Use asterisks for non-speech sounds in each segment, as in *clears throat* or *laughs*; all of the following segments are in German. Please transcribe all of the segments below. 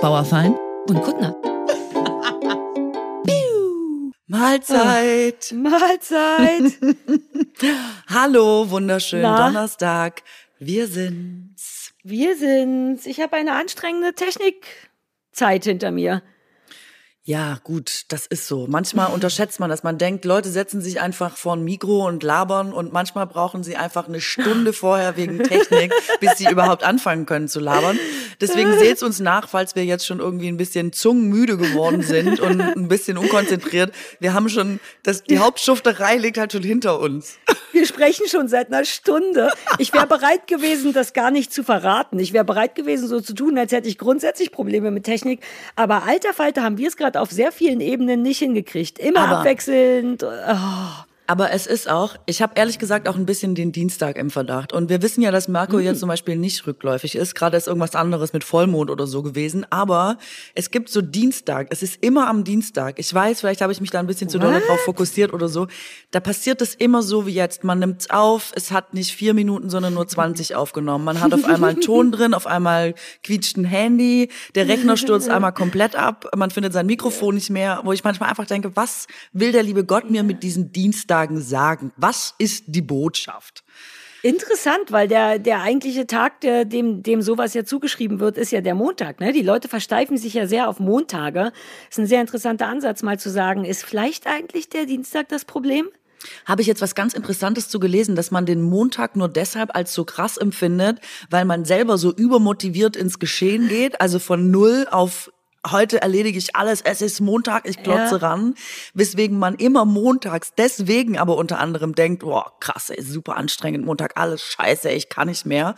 Bauerfein und Kuttner. *laughs* Mahlzeit. Mahlzeit. *laughs* Hallo, wunderschönen Na? Donnerstag. Wir sind's. Wir sind's. Ich habe eine anstrengende Technikzeit hinter mir. Ja, gut, das ist so. Manchmal unterschätzt man das. Man denkt, Leute setzen sich einfach vor ein Mikro und labern und manchmal brauchen sie einfach eine Stunde vorher wegen Technik, bis sie überhaupt anfangen können zu labern. Deswegen seht's uns nach, falls wir jetzt schon irgendwie ein bisschen zungenmüde geworden sind und ein bisschen unkonzentriert. Wir haben schon, das, die Hauptschufterei liegt halt schon hinter uns. Wir sprechen schon seit einer Stunde. Ich wäre bereit gewesen, das gar nicht zu verraten. Ich wäre bereit gewesen, so zu tun, als hätte ich grundsätzlich Probleme mit Technik. Aber alter Falter haben wir es gerade auf sehr vielen Ebenen nicht hingekriegt. Immer Aber abwechselnd. Oh. Aber es ist auch, ich habe ehrlich gesagt auch ein bisschen den Dienstag im Verdacht. Und wir wissen ja, dass Marco mhm. jetzt zum Beispiel nicht rückläufig ist. Gerade ist irgendwas anderes mit Vollmond oder so gewesen. Aber es gibt so Dienstag. Es ist immer am Dienstag. Ich weiß, vielleicht habe ich mich da ein bisschen What? zu doll drauf fokussiert oder so. Da passiert es immer so wie jetzt. Man nimmt's auf. Es hat nicht vier Minuten, sondern nur 20 *laughs* aufgenommen. Man hat auf einmal einen Ton drin, auf einmal quietscht ein Handy. Der Rechner stürzt *laughs* einmal komplett ab. Man findet sein Mikrofon nicht mehr. Wo ich manchmal einfach denke, was will der liebe Gott mir mit diesem Dienstag sozusagen sagen? Was ist die Botschaft? Interessant, weil der, der eigentliche Tag, der, dem, dem sowas ja zugeschrieben wird, ist ja der Montag. Ne? Die Leute versteifen sich ja sehr auf Montage. Das ist ein sehr interessanter Ansatz, mal zu sagen, ist vielleicht eigentlich der Dienstag das Problem? Habe ich jetzt was ganz Interessantes zu gelesen, dass man den Montag nur deshalb als so krass empfindet, weil man selber so übermotiviert ins Geschehen geht, also von null auf heute erledige ich alles, es ist Montag, ich klotze ja. ran, weswegen man immer montags deswegen aber unter anderem denkt, boah, krass, ey, super anstrengend, Montag, alles scheiße, ich kann nicht mehr.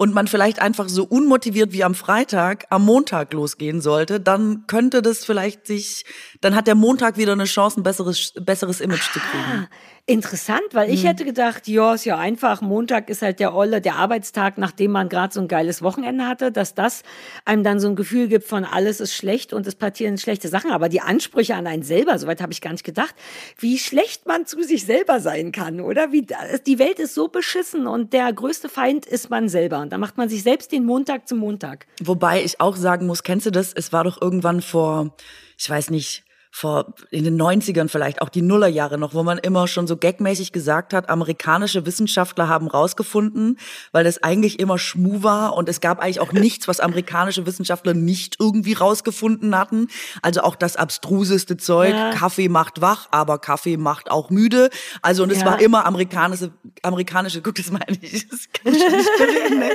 Und man vielleicht einfach so unmotiviert wie am Freitag am Montag losgehen sollte, dann könnte das vielleicht sich, dann hat der Montag wieder eine Chance, ein besseres, besseres Image ah. zu kriegen. Interessant, weil ich mhm. hätte gedacht, ja, ist ja einfach. Montag ist halt der Olle, der Arbeitstag, nachdem man gerade so ein geiles Wochenende hatte, dass das einem dann so ein Gefühl gibt von alles ist schlecht und es passieren schlechte Sachen. Aber die Ansprüche an einen selber, soweit habe ich gar nicht gedacht, wie schlecht man zu sich selber sein kann, oder? Wie, die Welt ist so beschissen und der größte Feind ist man selber. Da macht man sich selbst den Montag zum Montag. Wobei ich auch sagen muss, kennst du das? Es war doch irgendwann vor, ich weiß nicht, vor in den 90ern vielleicht auch die Nullerjahre noch, wo man immer schon so gagmäßig gesagt hat, amerikanische Wissenschaftler haben rausgefunden, weil das eigentlich immer Schmu war und es gab eigentlich auch nichts, was amerikanische Wissenschaftler nicht irgendwie rausgefunden hatten. Also auch das abstruseste Zeug, ja. Kaffee macht wach, aber Kaffee macht auch müde. Also und es ja. war immer amerikanische amerikanische, guck das mal ich, das kann ich nicht *laughs* reden, ne?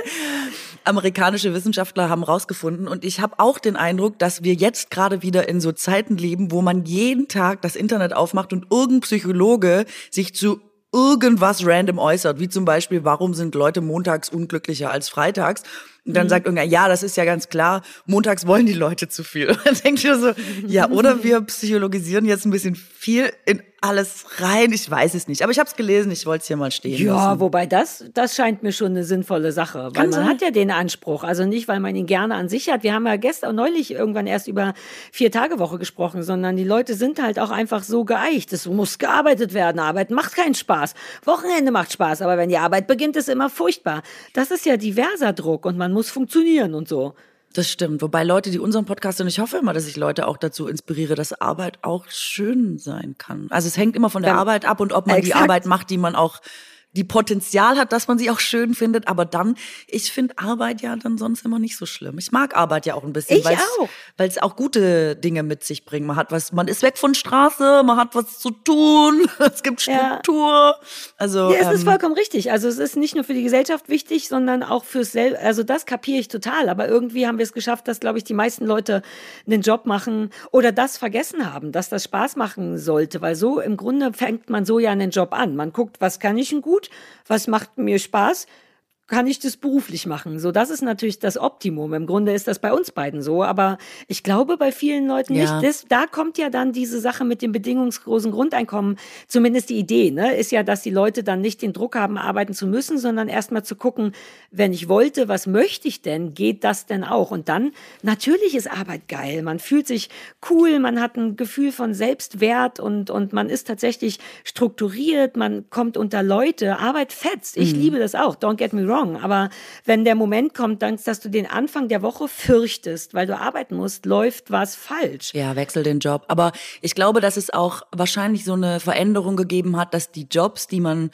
Amerikanische Wissenschaftler haben rausgefunden und ich habe auch den Eindruck, dass wir jetzt gerade wieder in so Zeiten leben, wo man jeden Tag das Internet aufmacht und irgendein Psychologe sich zu irgendwas random äußert, wie zum Beispiel, warum sind Leute montags unglücklicher als freitags? Und dann mhm. sagt irgendwer, ja, das ist ja ganz klar, montags wollen die Leute zu viel. Und *laughs* dann denke ich mir so, ja, oder wir psychologisieren jetzt ein bisschen viel in alles rein. Ich weiß es nicht. Aber ich habe es gelesen, ich wollte es hier mal stehen Ja, lassen. wobei das, das scheint mir schon eine sinnvolle Sache. Weil Kann man sein. hat ja den Anspruch. Also nicht, weil man ihn gerne an sich hat. Wir haben ja gestern neulich irgendwann erst über Vier-Tage-Woche gesprochen, sondern die Leute sind halt auch einfach so geeicht. Es muss gearbeitet werden. Arbeit macht keinen Spaß. Wochenende macht Spaß. Aber wenn die Arbeit beginnt, ist immer furchtbar. Das ist ja diverser Druck und man muss funktionieren und so. Das stimmt. Wobei Leute, die unseren Podcast und ich hoffe immer, dass ich Leute auch dazu inspiriere, dass Arbeit auch schön sein kann. Also es hängt immer von der Arbeit ab und ob man exakt. die Arbeit macht, die man auch die Potenzial hat, dass man sie auch schön findet. Aber dann, ich finde Arbeit ja dann sonst immer nicht so schlimm. Ich mag Arbeit ja auch ein bisschen, weil es auch gute Dinge mit sich bringt. Man hat was, man ist weg von Straße, man hat was zu tun, *laughs* es gibt Struktur. Ja. Also ja, es ähm, ist vollkommen richtig. Also es ist nicht nur für die Gesellschaft wichtig, sondern auch fürs Selbst. Also das kapiere ich total. Aber irgendwie haben wir es geschafft, dass glaube ich die meisten Leute einen Job machen oder das vergessen haben, dass das Spaß machen sollte, weil so im Grunde fängt man so ja einen Job an. Man guckt, was kann ich denn gut? Was macht mir Spaß, kann ich das beruflich machen. So, das ist natürlich das Optimum. Im Grunde ist das bei uns beiden so, aber ich glaube bei vielen Leuten ja. nicht. Das, da kommt ja dann diese Sache mit dem bedingungslosen Grundeinkommen, zumindest die Idee, ne, ist ja, dass die Leute dann nicht den Druck haben, arbeiten zu müssen, sondern erstmal zu gucken, wenn ich wollte, was möchte ich denn? Geht das denn auch? Und dann, natürlich ist Arbeit geil. Man fühlt sich cool, man hat ein Gefühl von Selbstwert und, und man ist tatsächlich strukturiert, man kommt unter Leute. Arbeit fetzt. Ich mhm. liebe das auch. Don't get me wrong wrong. Aber wenn der Moment kommt, dass du den Anfang der Woche fürchtest, weil du arbeiten musst, läuft was falsch. Ja, wechsel den Job. Aber ich glaube, dass es auch wahrscheinlich so eine Veränderung gegeben hat, dass die Jobs, die man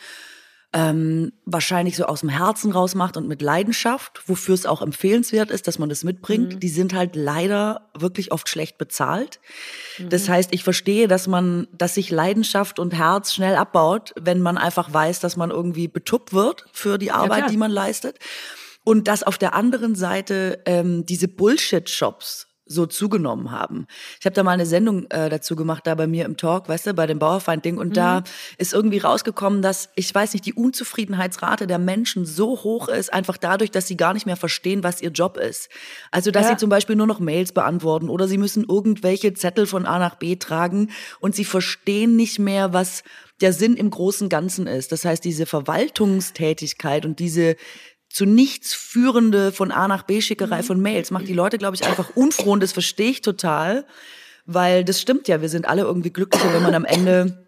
ähm, wahrscheinlich so aus dem Herzen raus macht und mit Leidenschaft, wofür es auch empfehlenswert ist, dass man das mitbringt, mhm. die sind halt leider wirklich oft schlecht bezahlt. Mhm. Das heißt, ich verstehe, dass man, dass sich Leidenschaft und Herz schnell abbaut, wenn man einfach weiß, dass man irgendwie betuppt wird für die Arbeit, ja, die man leistet. Und dass auf der anderen Seite ähm, diese Bullshit-Shops so zugenommen haben. Ich habe da mal eine Sendung äh, dazu gemacht, da bei mir im Talk, weißt du, bei dem Bauerfeind-Ding. Und mhm. da ist irgendwie rausgekommen, dass, ich weiß nicht, die Unzufriedenheitsrate der Menschen so hoch ist, einfach dadurch, dass sie gar nicht mehr verstehen, was ihr Job ist. Also, dass ja. sie zum Beispiel nur noch Mails beantworten oder sie müssen irgendwelche Zettel von A nach B tragen und sie verstehen nicht mehr, was der Sinn im großen Ganzen ist. Das heißt, diese Verwaltungstätigkeit und diese zu nichts führende von A nach B Schickerei mhm. von Mails macht die Leute, glaube ich, einfach unfroh und das verstehe ich total, weil das stimmt ja, wir sind alle irgendwie glücklicher, wenn man am Ende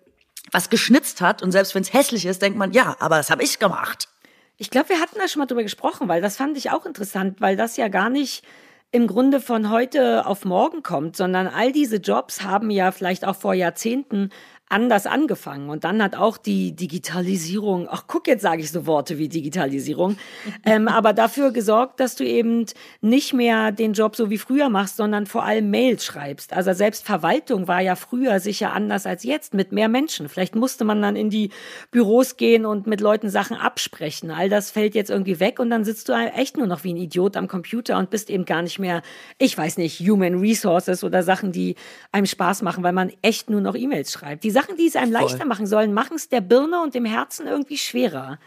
was geschnitzt hat und selbst wenn es hässlich ist, denkt man, ja, aber das habe ich gemacht. Ich glaube, wir hatten da schon mal drüber gesprochen, weil das fand ich auch interessant, weil das ja gar nicht im Grunde von heute auf morgen kommt, sondern all diese Jobs haben ja vielleicht auch vor Jahrzehnten anders angefangen. Und dann hat auch die Digitalisierung, ach guck, jetzt sage ich so Worte wie Digitalisierung, *laughs* ähm, aber dafür gesorgt, dass du eben nicht mehr den Job so wie früher machst, sondern vor allem Mails schreibst. Also selbst Verwaltung war ja früher sicher anders als jetzt mit mehr Menschen. Vielleicht musste man dann in die Büros gehen und mit Leuten Sachen absprechen. All das fällt jetzt irgendwie weg und dann sitzt du echt nur noch wie ein Idiot am Computer und bist eben gar nicht mehr, ich weiß nicht, Human Resources oder Sachen, die einem Spaß machen, weil man echt nur noch E-Mails schreibt. Die Sachen, die es einem Voll. leichter machen sollen, machen es der Birne und dem Herzen irgendwie schwerer.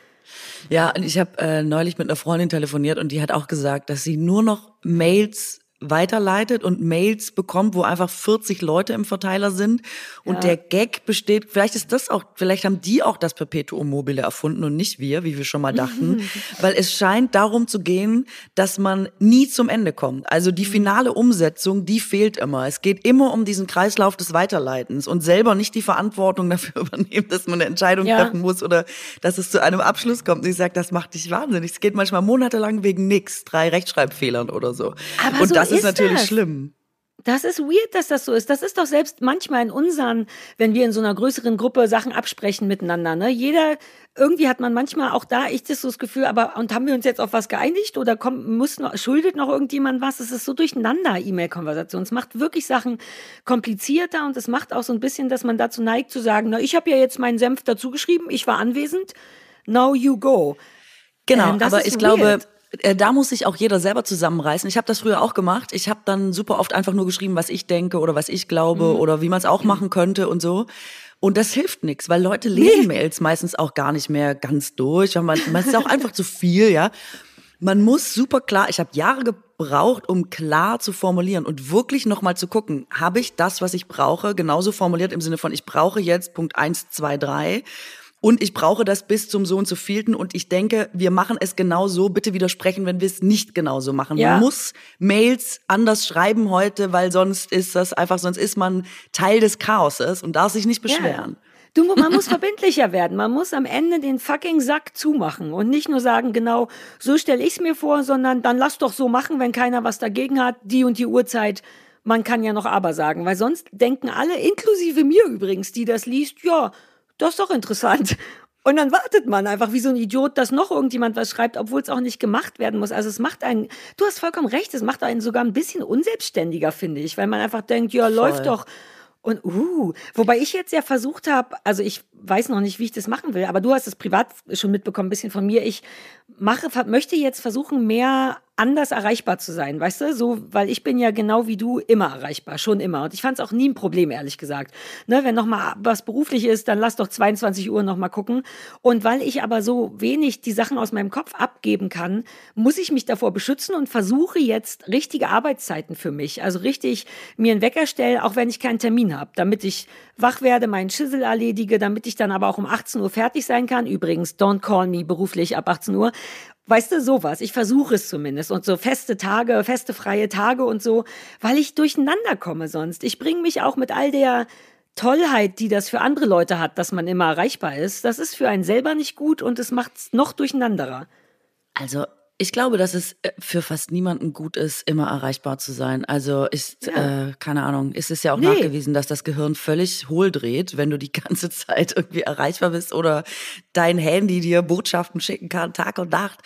Ja, und ich habe äh, neulich mit einer Freundin telefoniert und die hat auch gesagt, dass sie nur noch Mails weiterleitet und Mails bekommt, wo einfach 40 Leute im Verteiler sind. Und ja. der Gag besteht, vielleicht ist das auch, vielleicht haben die auch das Perpetuum mobile erfunden und nicht wir, wie wir schon mal dachten. *laughs* Weil es scheint darum zu gehen, dass man nie zum Ende kommt. Also die mhm. finale Umsetzung, die fehlt immer. Es geht immer um diesen Kreislauf des Weiterleitens und selber nicht die Verantwortung dafür *laughs* übernehmen, dass man eine Entscheidung ja. treffen muss oder dass es zu einem Abschluss kommt. Und ich sage, das macht dich wahnsinnig. Es geht manchmal monatelang wegen nix, drei Rechtschreibfehlern oder so. Aber und so das ist, ist natürlich das? schlimm. Das ist weird, dass das so ist. Das ist doch selbst manchmal in unseren, wenn wir in so einer größeren Gruppe Sachen absprechen miteinander. Ne? Jeder, irgendwie hat man manchmal auch da das so das Gefühl, aber und haben wir uns jetzt auf was geeinigt oder kommt, muss noch, schuldet noch irgendjemand was? Es ist so durcheinander, E-Mail-Konversation. Es macht wirklich Sachen komplizierter und es macht auch so ein bisschen, dass man dazu neigt zu sagen, na, ich habe ja jetzt meinen Senf dazu geschrieben, ich war anwesend, now you go. Genau, ähm, aber ich weird. glaube, da muss sich auch jeder selber zusammenreißen. Ich habe das früher auch gemacht. Ich habe dann super oft einfach nur geschrieben, was ich denke oder was ich glaube mhm. oder wie man es auch mhm. machen könnte und so. Und das hilft nichts, weil Leute lesen nee. Mails meistens auch gar nicht mehr ganz durch. Man, man ist auch einfach zu viel, ja. Man muss super klar, ich habe Jahre gebraucht, um klar zu formulieren und wirklich nochmal zu gucken, habe ich das, was ich brauche, genauso formuliert im Sinne von, ich brauche jetzt Punkt eins, zwei, drei und ich brauche das bis zum so und so vielten und ich denke, wir machen es genau so. Bitte widersprechen, wenn wir es nicht genauso machen. Ja. Man muss Mails anders schreiben heute, weil sonst ist das einfach, sonst ist man Teil des Chaoses und darf sich nicht beschweren. Ja. Du, man *laughs* muss verbindlicher werden. Man muss am Ende den fucking Sack zumachen und nicht nur sagen, genau, so stelle ich es mir vor, sondern dann lass doch so machen, wenn keiner was dagegen hat, die und die Uhrzeit. Man kann ja noch aber sagen, weil sonst denken alle, inklusive mir übrigens, die das liest, ja, das ist doch interessant. Und dann wartet man einfach wie so ein Idiot, dass noch irgendjemand was schreibt, obwohl es auch nicht gemacht werden muss. Also es macht einen, du hast vollkommen recht, es macht einen sogar ein bisschen unselbstständiger, finde ich, weil man einfach denkt, ja, Voll. läuft doch. Und uh, wobei ich jetzt ja versucht habe, also ich weiß noch nicht, wie ich das machen will, aber du hast es privat schon mitbekommen, ein bisschen von mir. Ich mache, möchte jetzt versuchen, mehr anders erreichbar zu sein, weißt du? So, weil ich bin ja genau wie du immer erreichbar, schon immer. Und ich fand es auch nie ein Problem, ehrlich gesagt. Ne, wenn noch mal was beruflich ist, dann lass doch 22 Uhr noch mal gucken. Und weil ich aber so wenig die Sachen aus meinem Kopf abgeben kann, muss ich mich davor beschützen und versuche jetzt richtige Arbeitszeiten für mich. Also richtig mir einen Wecker stellen, auch wenn ich keinen Termin habe, damit ich wach werde, meinen Schissel erledige, damit ich dann aber auch um 18 Uhr fertig sein kann. Übrigens, don't call me beruflich ab 18 Uhr. Weißt du, sowas. Ich versuche es zumindest. Und so feste Tage, feste freie Tage und so, weil ich durcheinander komme sonst. Ich bringe mich auch mit all der Tollheit, die das für andere Leute hat, dass man immer erreichbar ist. Das ist für einen selber nicht gut und es macht es noch durcheinanderer. Also ich glaube, dass es äh, für fast niemanden gut ist, immer erreichbar zu sein. Also ist, ja. äh, keine Ahnung, ist es ja auch nee. nachgewiesen, dass das Gehirn völlig hohl dreht, wenn du die *laughs* ganze Zeit irgendwie erreichbar bist oder dein Handy dir Botschaften schicken kann, Tag und Nacht.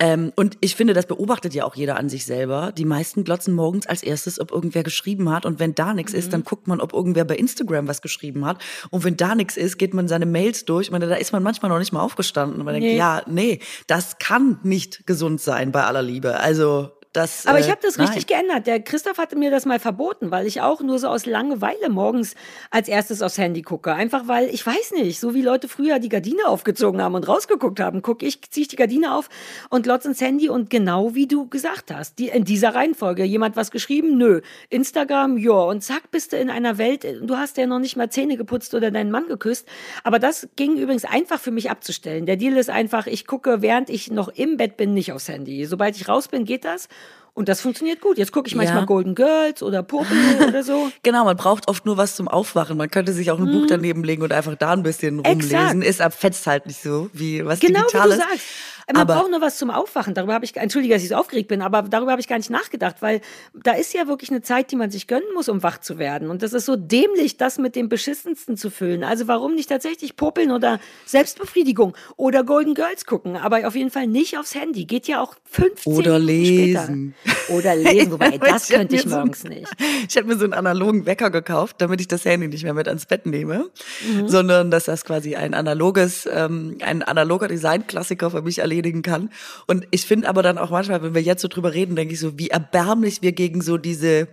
Ähm, und ich finde, das beobachtet ja auch jeder an sich selber. Die meisten glotzen morgens als erstes, ob irgendwer geschrieben hat. Und wenn da nichts mhm. ist, dann guckt man, ob irgendwer bei Instagram was geschrieben hat. Und wenn da nichts ist, geht man seine Mails durch. Ich meine, da ist man manchmal noch nicht mal aufgestanden. Und man nee. denkt, ja, nee, das kann nicht gesund sein bei aller Liebe. Also das, Aber ich äh, habe das richtig nein. geändert. Der Christoph hatte mir das mal verboten, weil ich auch nur so aus Langeweile morgens als erstes aufs Handy gucke. Einfach weil, ich weiß nicht, so wie Leute früher die Gardine aufgezogen haben und rausgeguckt haben, gucke ich, ziehe ich die Gardine auf und lotz ins Handy und genau wie du gesagt hast, die, in dieser Reihenfolge. Jemand was geschrieben? Nö. Instagram? Ja. Und zack, bist du in einer Welt, du hast ja noch nicht mal Zähne geputzt oder deinen Mann geküsst. Aber das ging übrigens einfach für mich abzustellen. Der Deal ist einfach, ich gucke, während ich noch im Bett bin, nicht aufs Handy. Sobald ich raus bin, geht das. Und das funktioniert gut. Jetzt gucke ich manchmal ja. Golden Girls oder Purple *laughs* oder so. Genau, man braucht oft nur was zum Aufwachen. Man könnte sich auch ein mhm. Buch daneben legen und einfach da ein bisschen rumlesen. Exakt. Ist abfetzt halt nicht so wie was genau, Digitales. Wie du sagst. Man aber braucht nur was zum Aufwachen. Darüber habe ich, entschuldige, dass ich so aufgeregt bin, aber darüber habe ich gar nicht nachgedacht, weil da ist ja wirklich eine Zeit, die man sich gönnen muss, um wach zu werden. Und das ist so dämlich, das mit dem Beschissensten zu füllen. Also warum nicht tatsächlich popeln oder Selbstbefriedigung oder Golden Girls gucken, aber auf jeden Fall nicht aufs Handy. Geht ja auch 15 Oder lesen. Später. Oder *laughs* lesen, wobei das könnte ich morgens so, nicht. *laughs* Ich habe mir so einen analogen Wecker gekauft, damit ich das Handy nicht mehr mit ans Bett nehme, mhm. sondern dass das quasi ein analoges, ähm, ein analoger Designklassiker für mich erledigen kann. Und ich finde aber dann auch manchmal, wenn wir jetzt so drüber reden, denke ich so, wie erbärmlich wir gegen so diese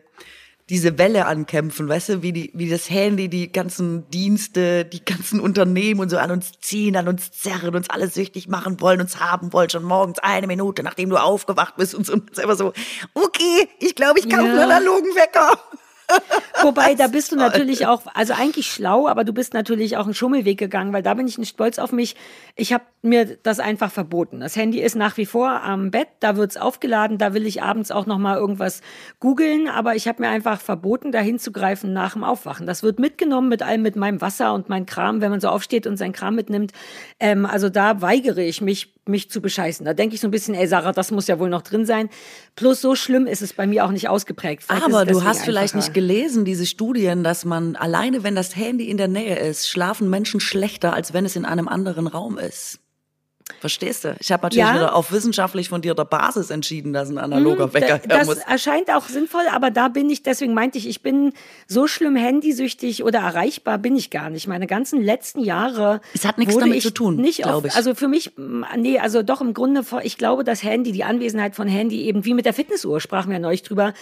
diese Welle ankämpfen, weißt du, wie die, wie das Handy, die ganzen Dienste, die ganzen Unternehmen und so an uns ziehen, an uns zerren, uns alles süchtig machen wollen, uns haben wollen, schon morgens eine Minute, nachdem du aufgewacht bist und so, und selber so, okay, ich glaube, ich kaufe ja. einen analogen Wecker. *laughs* Wobei, da bist du *laughs* natürlich auch, also eigentlich schlau, aber du bist natürlich auch einen Schummelweg gegangen, weil da bin ich nicht stolz auf mich. Ich habe mir das einfach verboten. Das Handy ist nach wie vor am Bett, da wird's aufgeladen, da will ich abends auch noch mal irgendwas googeln, aber ich habe mir einfach verboten, da hinzugreifen nach dem Aufwachen. Das wird mitgenommen mit allem, mit meinem Wasser und meinem Kram, wenn man so aufsteht und seinen Kram mitnimmt. Ähm, also da weigere ich mich, mich zu bescheißen. Da denke ich so ein bisschen, ey Sarah, das muss ja wohl noch drin sein. Plus so schlimm ist es bei mir auch nicht ausgeprägt. Vielleicht aber du hast vielleicht nicht gelesen, diese Studien, dass man alleine, wenn das Handy in der Nähe ist, schlafen Menschen schlechter, als wenn es in einem anderen Raum ist. Verstehst du? Ich habe natürlich ja. wieder auf wissenschaftlich fundierter Basis entschieden, dass ein analoger hm, Wecker da, Das muss. erscheint auch sinnvoll, aber da bin ich, deswegen meinte ich, ich bin so schlimm handysüchtig oder erreichbar bin ich gar nicht. Meine ganzen letzten Jahre. Es hat nichts damit zu tun, glaube ich. Also für mich, nee, also doch im Grunde, ich glaube, das Handy, die Anwesenheit von Handy eben wie mit der Fitnessuhr, sprachen wir neulich drüber,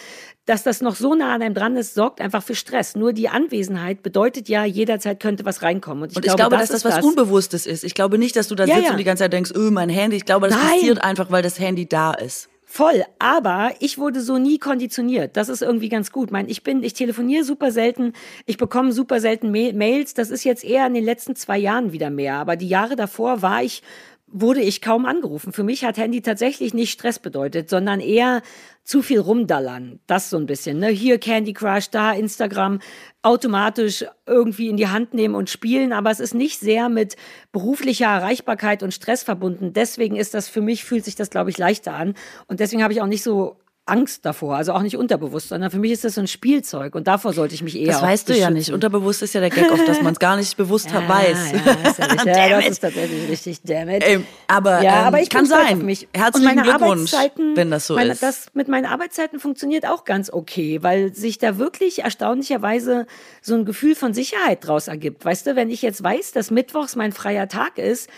dass das noch so nah an einem dran ist, sorgt einfach für Stress. Nur die Anwesenheit bedeutet ja, jederzeit könnte was reinkommen. Und ich, und ich glaube, glaube, dass das was das. Unbewusstes ist. Ich glaube nicht, dass du da ja, sitzt ja. und die ganze Zeit denkst, öh, mein Handy. Ich glaube, das Nein. passiert einfach, weil das Handy da ist. Voll, aber ich wurde so nie konditioniert. Das ist irgendwie ganz gut. Mein, ich bin, ich telefoniere super selten, ich bekomme super selten Mails. Das ist jetzt eher in den letzten zwei Jahren wieder mehr. Aber die Jahre davor war ich wurde ich kaum angerufen. Für mich hat Handy tatsächlich nicht Stress bedeutet, sondern eher zu viel rumdallern. Das so ein bisschen. Ne? Hier Candy Crush, da Instagram, automatisch irgendwie in die Hand nehmen und spielen. Aber es ist nicht sehr mit beruflicher Erreichbarkeit und Stress verbunden. Deswegen ist das für mich, fühlt sich das, glaube ich, leichter an. Und deswegen habe ich auch nicht so Angst davor, also auch nicht unterbewusst, sondern für mich ist das so ein Spielzeug und davor sollte ich mich eher. Das weißt du ja nicht. Unterbewusst ist ja der Gag oft, dass man es gar nicht bewusst *laughs* ja, weiß. Ja, ist ja, *laughs* richtig, ja das ist tatsächlich richtig, damn it. Ey, aber, ja, ähm, aber ich kann sein. Mich. Herzlichen Glückwunsch, wenn das so meine, ist. Das mit meinen Arbeitszeiten funktioniert auch ganz okay, weil sich da wirklich erstaunlicherweise so ein Gefühl von Sicherheit draus ergibt. Weißt du, wenn ich jetzt weiß, dass Mittwochs mein freier Tag ist,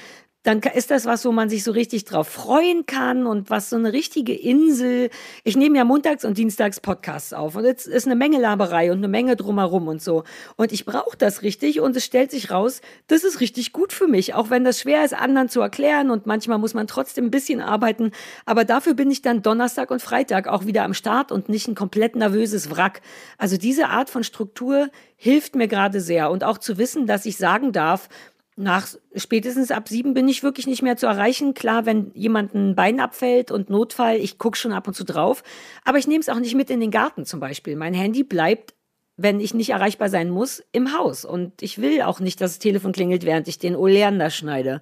dann ist das was, wo man sich so richtig drauf freuen kann und was so eine richtige Insel. Ich nehme ja montags und dienstags Podcasts auf und jetzt ist eine Menge Laberei und eine Menge drumherum und so. Und ich brauche das richtig und es stellt sich raus, das ist richtig gut für mich, auch wenn das schwer ist, anderen zu erklären und manchmal muss man trotzdem ein bisschen arbeiten. Aber dafür bin ich dann Donnerstag und Freitag auch wieder am Start und nicht ein komplett nervöses Wrack. Also diese Art von Struktur hilft mir gerade sehr und auch zu wissen, dass ich sagen darf, nach spätestens ab sieben bin ich wirklich nicht mehr zu erreichen. Klar, wenn jemand ein Bein abfällt und Notfall, ich gucke schon ab und zu drauf. Aber ich nehme es auch nicht mit in den Garten zum Beispiel. Mein Handy bleibt, wenn ich nicht erreichbar sein muss, im Haus. Und ich will auch nicht, dass das Telefon klingelt, während ich den Oleander schneide.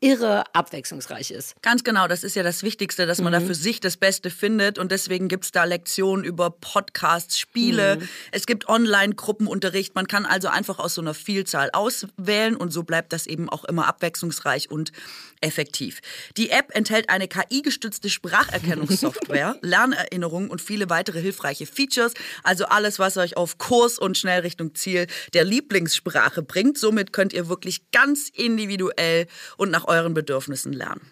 irre abwechslungsreich ist. Ganz genau, das ist ja das Wichtigste, dass man mhm. da für sich das Beste findet. Und deswegen gibt es da Lektionen über Podcasts, Spiele. Mhm. Es gibt Online-Gruppenunterricht. Man kann also einfach aus so einer Vielzahl auswählen und so bleibt das eben auch immer abwechslungsreich und effektiv. Die App enthält eine KI-gestützte Spracherkennungssoftware, *laughs* Lernerinnerungen und viele weitere hilfreiche Features. Also alles, was euch auf Kurs und schnell Richtung Ziel der Lieblingssprache bringt. Somit könnt ihr wirklich ganz individuell und nach euren Bedürfnissen lernen.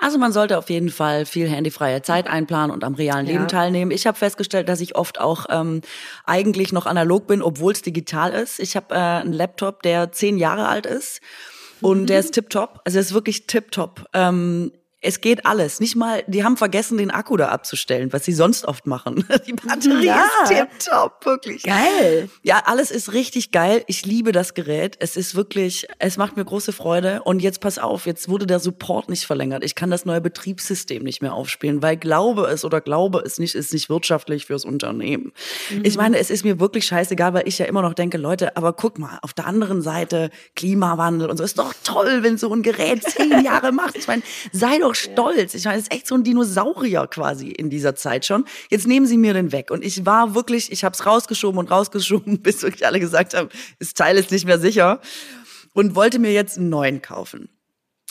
Also man sollte auf jeden Fall viel handyfreie Zeit einplanen und am realen Leben ja. teilnehmen. Ich habe festgestellt, dass ich oft auch ähm, eigentlich noch analog bin, obwohl es digital ist. Ich habe äh, einen Laptop, der zehn Jahre alt ist. Und der ist tipptopp. Also er ist wirklich tipptopp. Ähm, es geht alles. Nicht mal, die haben vergessen, den Akku da abzustellen, was sie sonst oft machen. *laughs* Die Batterie ja. ist tipptopp, wirklich. Geil. Ja, alles ist richtig geil. Ich liebe das Gerät. Es ist wirklich, es macht mir große Freude. Und jetzt pass auf, jetzt wurde der Support nicht verlängert. Ich kann das neue Betriebssystem nicht mehr aufspielen, weil glaube es oder glaube es nicht, ist nicht wirtschaftlich fürs Unternehmen. Mhm. Ich meine, es ist mir wirklich scheißegal, weil ich ja immer noch denke, Leute, aber guck mal, auf der anderen Seite Klimawandel und so ist doch toll, wenn so ein Gerät zehn *laughs* Jahre macht. Ich meine, sei doch doch stolz. Ich meine, es ist echt so ein Dinosaurier quasi in dieser Zeit schon. Jetzt nehmen sie mir den weg. Und ich war wirklich, ich habe es rausgeschoben und rausgeschoben, *laughs* bis wirklich alle gesagt haben, das Teil ist nicht mehr sicher. Und wollte mir jetzt einen neuen kaufen.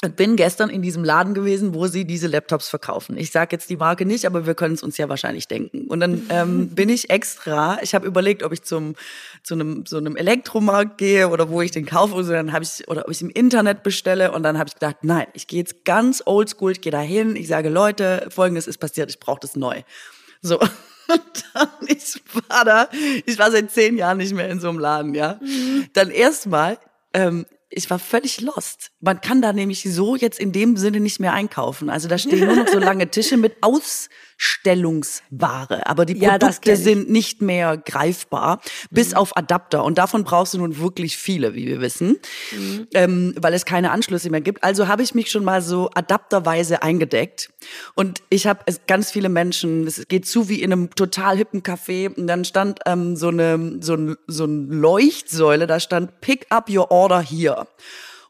Und bin gestern in diesem Laden gewesen, wo sie diese Laptops verkaufen. Ich sage jetzt die Marke nicht, aber wir können es uns ja wahrscheinlich denken. Und dann ähm, *laughs* bin ich extra, ich habe überlegt, ob ich zum zu einem so einem Elektromarkt gehe oder wo ich den kaufe oder dann habe ich oder ob ich im Internet bestelle und dann habe ich gedacht, nein, ich gehe jetzt ganz oldschool, ich gehe da hin, ich sage Leute, folgendes ist passiert, ich brauche das neu. So *laughs* und dann, ich war da, ich war seit zehn Jahren nicht mehr in so einem Laden, ja. Mhm. Dann erstmal ähm, ich war völlig lost. Man kann da nämlich so jetzt in dem Sinne nicht mehr einkaufen. Also da stehen nur noch so lange Tische mit Aus Ausstellungsware. Aber die Produkte ja, sind nicht mehr greifbar, bis mhm. auf Adapter. Und davon brauchst du nun wirklich viele, wie wir wissen, mhm. ähm, weil es keine Anschlüsse mehr gibt. Also habe ich mich schon mal so adapterweise eingedeckt. Und ich habe ganz viele Menschen, es geht zu wie in einem total hippen Café. Und dann stand ähm, so eine so, ein, so eine Leuchtsäule, da stand Pick up your order here.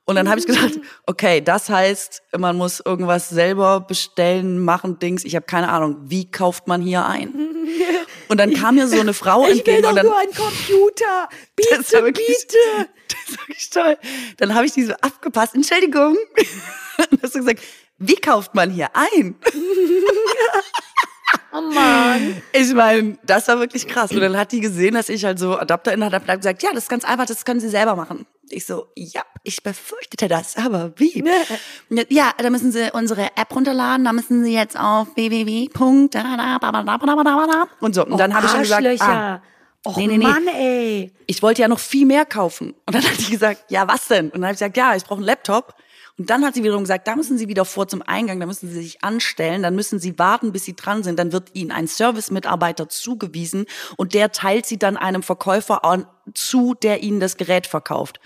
Und dann habe ich gedacht, okay, das heißt, man muss irgendwas selber bestellen, machen, Dings. Ich habe keine Ahnung, wie kauft man hier ein? Und dann kam mir so eine Frau *laughs* Ich will entgegen doch und dann nur einen Computer. *laughs* Bitte, *laughs* Das war wirklich- bitte. das ist wirklich toll. Dann habe ich die so abgepasst. Entschuldigung. Und hast du gesagt, wie kauft man hier ein? Oh Mann. Ich meine, das war wirklich krass. Und dann hat die gesehen, dass ich halt so Adapter in habe, hat gesagt, ja, das ist ganz einfach, das können Sie selber machen. Ich so, ja, ich befürchtete das, aber wie? Ne. Ja, da müssen Sie unsere App runterladen, da müssen Sie jetzt auf www. Und so. Und dann habe ich schon gesagt, ah. Och Nee, nee, nee. Mann, ey. ich wollte ja noch viel mehr kaufen. Und dann hat die gesagt, ja, was denn? Und dann habe ich gesagt, ja, ich brauche einen Laptop. Und dann hat sie wiederum gesagt, da müssen Sie wieder vor zum Eingang, da müssen Sie sich anstellen, dann müssen Sie warten, bis Sie dran sind, dann wird Ihnen ein Service-Mitarbeiter zugewiesen und der teilt Sie dann einem Verkäufer an, zu, der Ihnen das Gerät verkauft.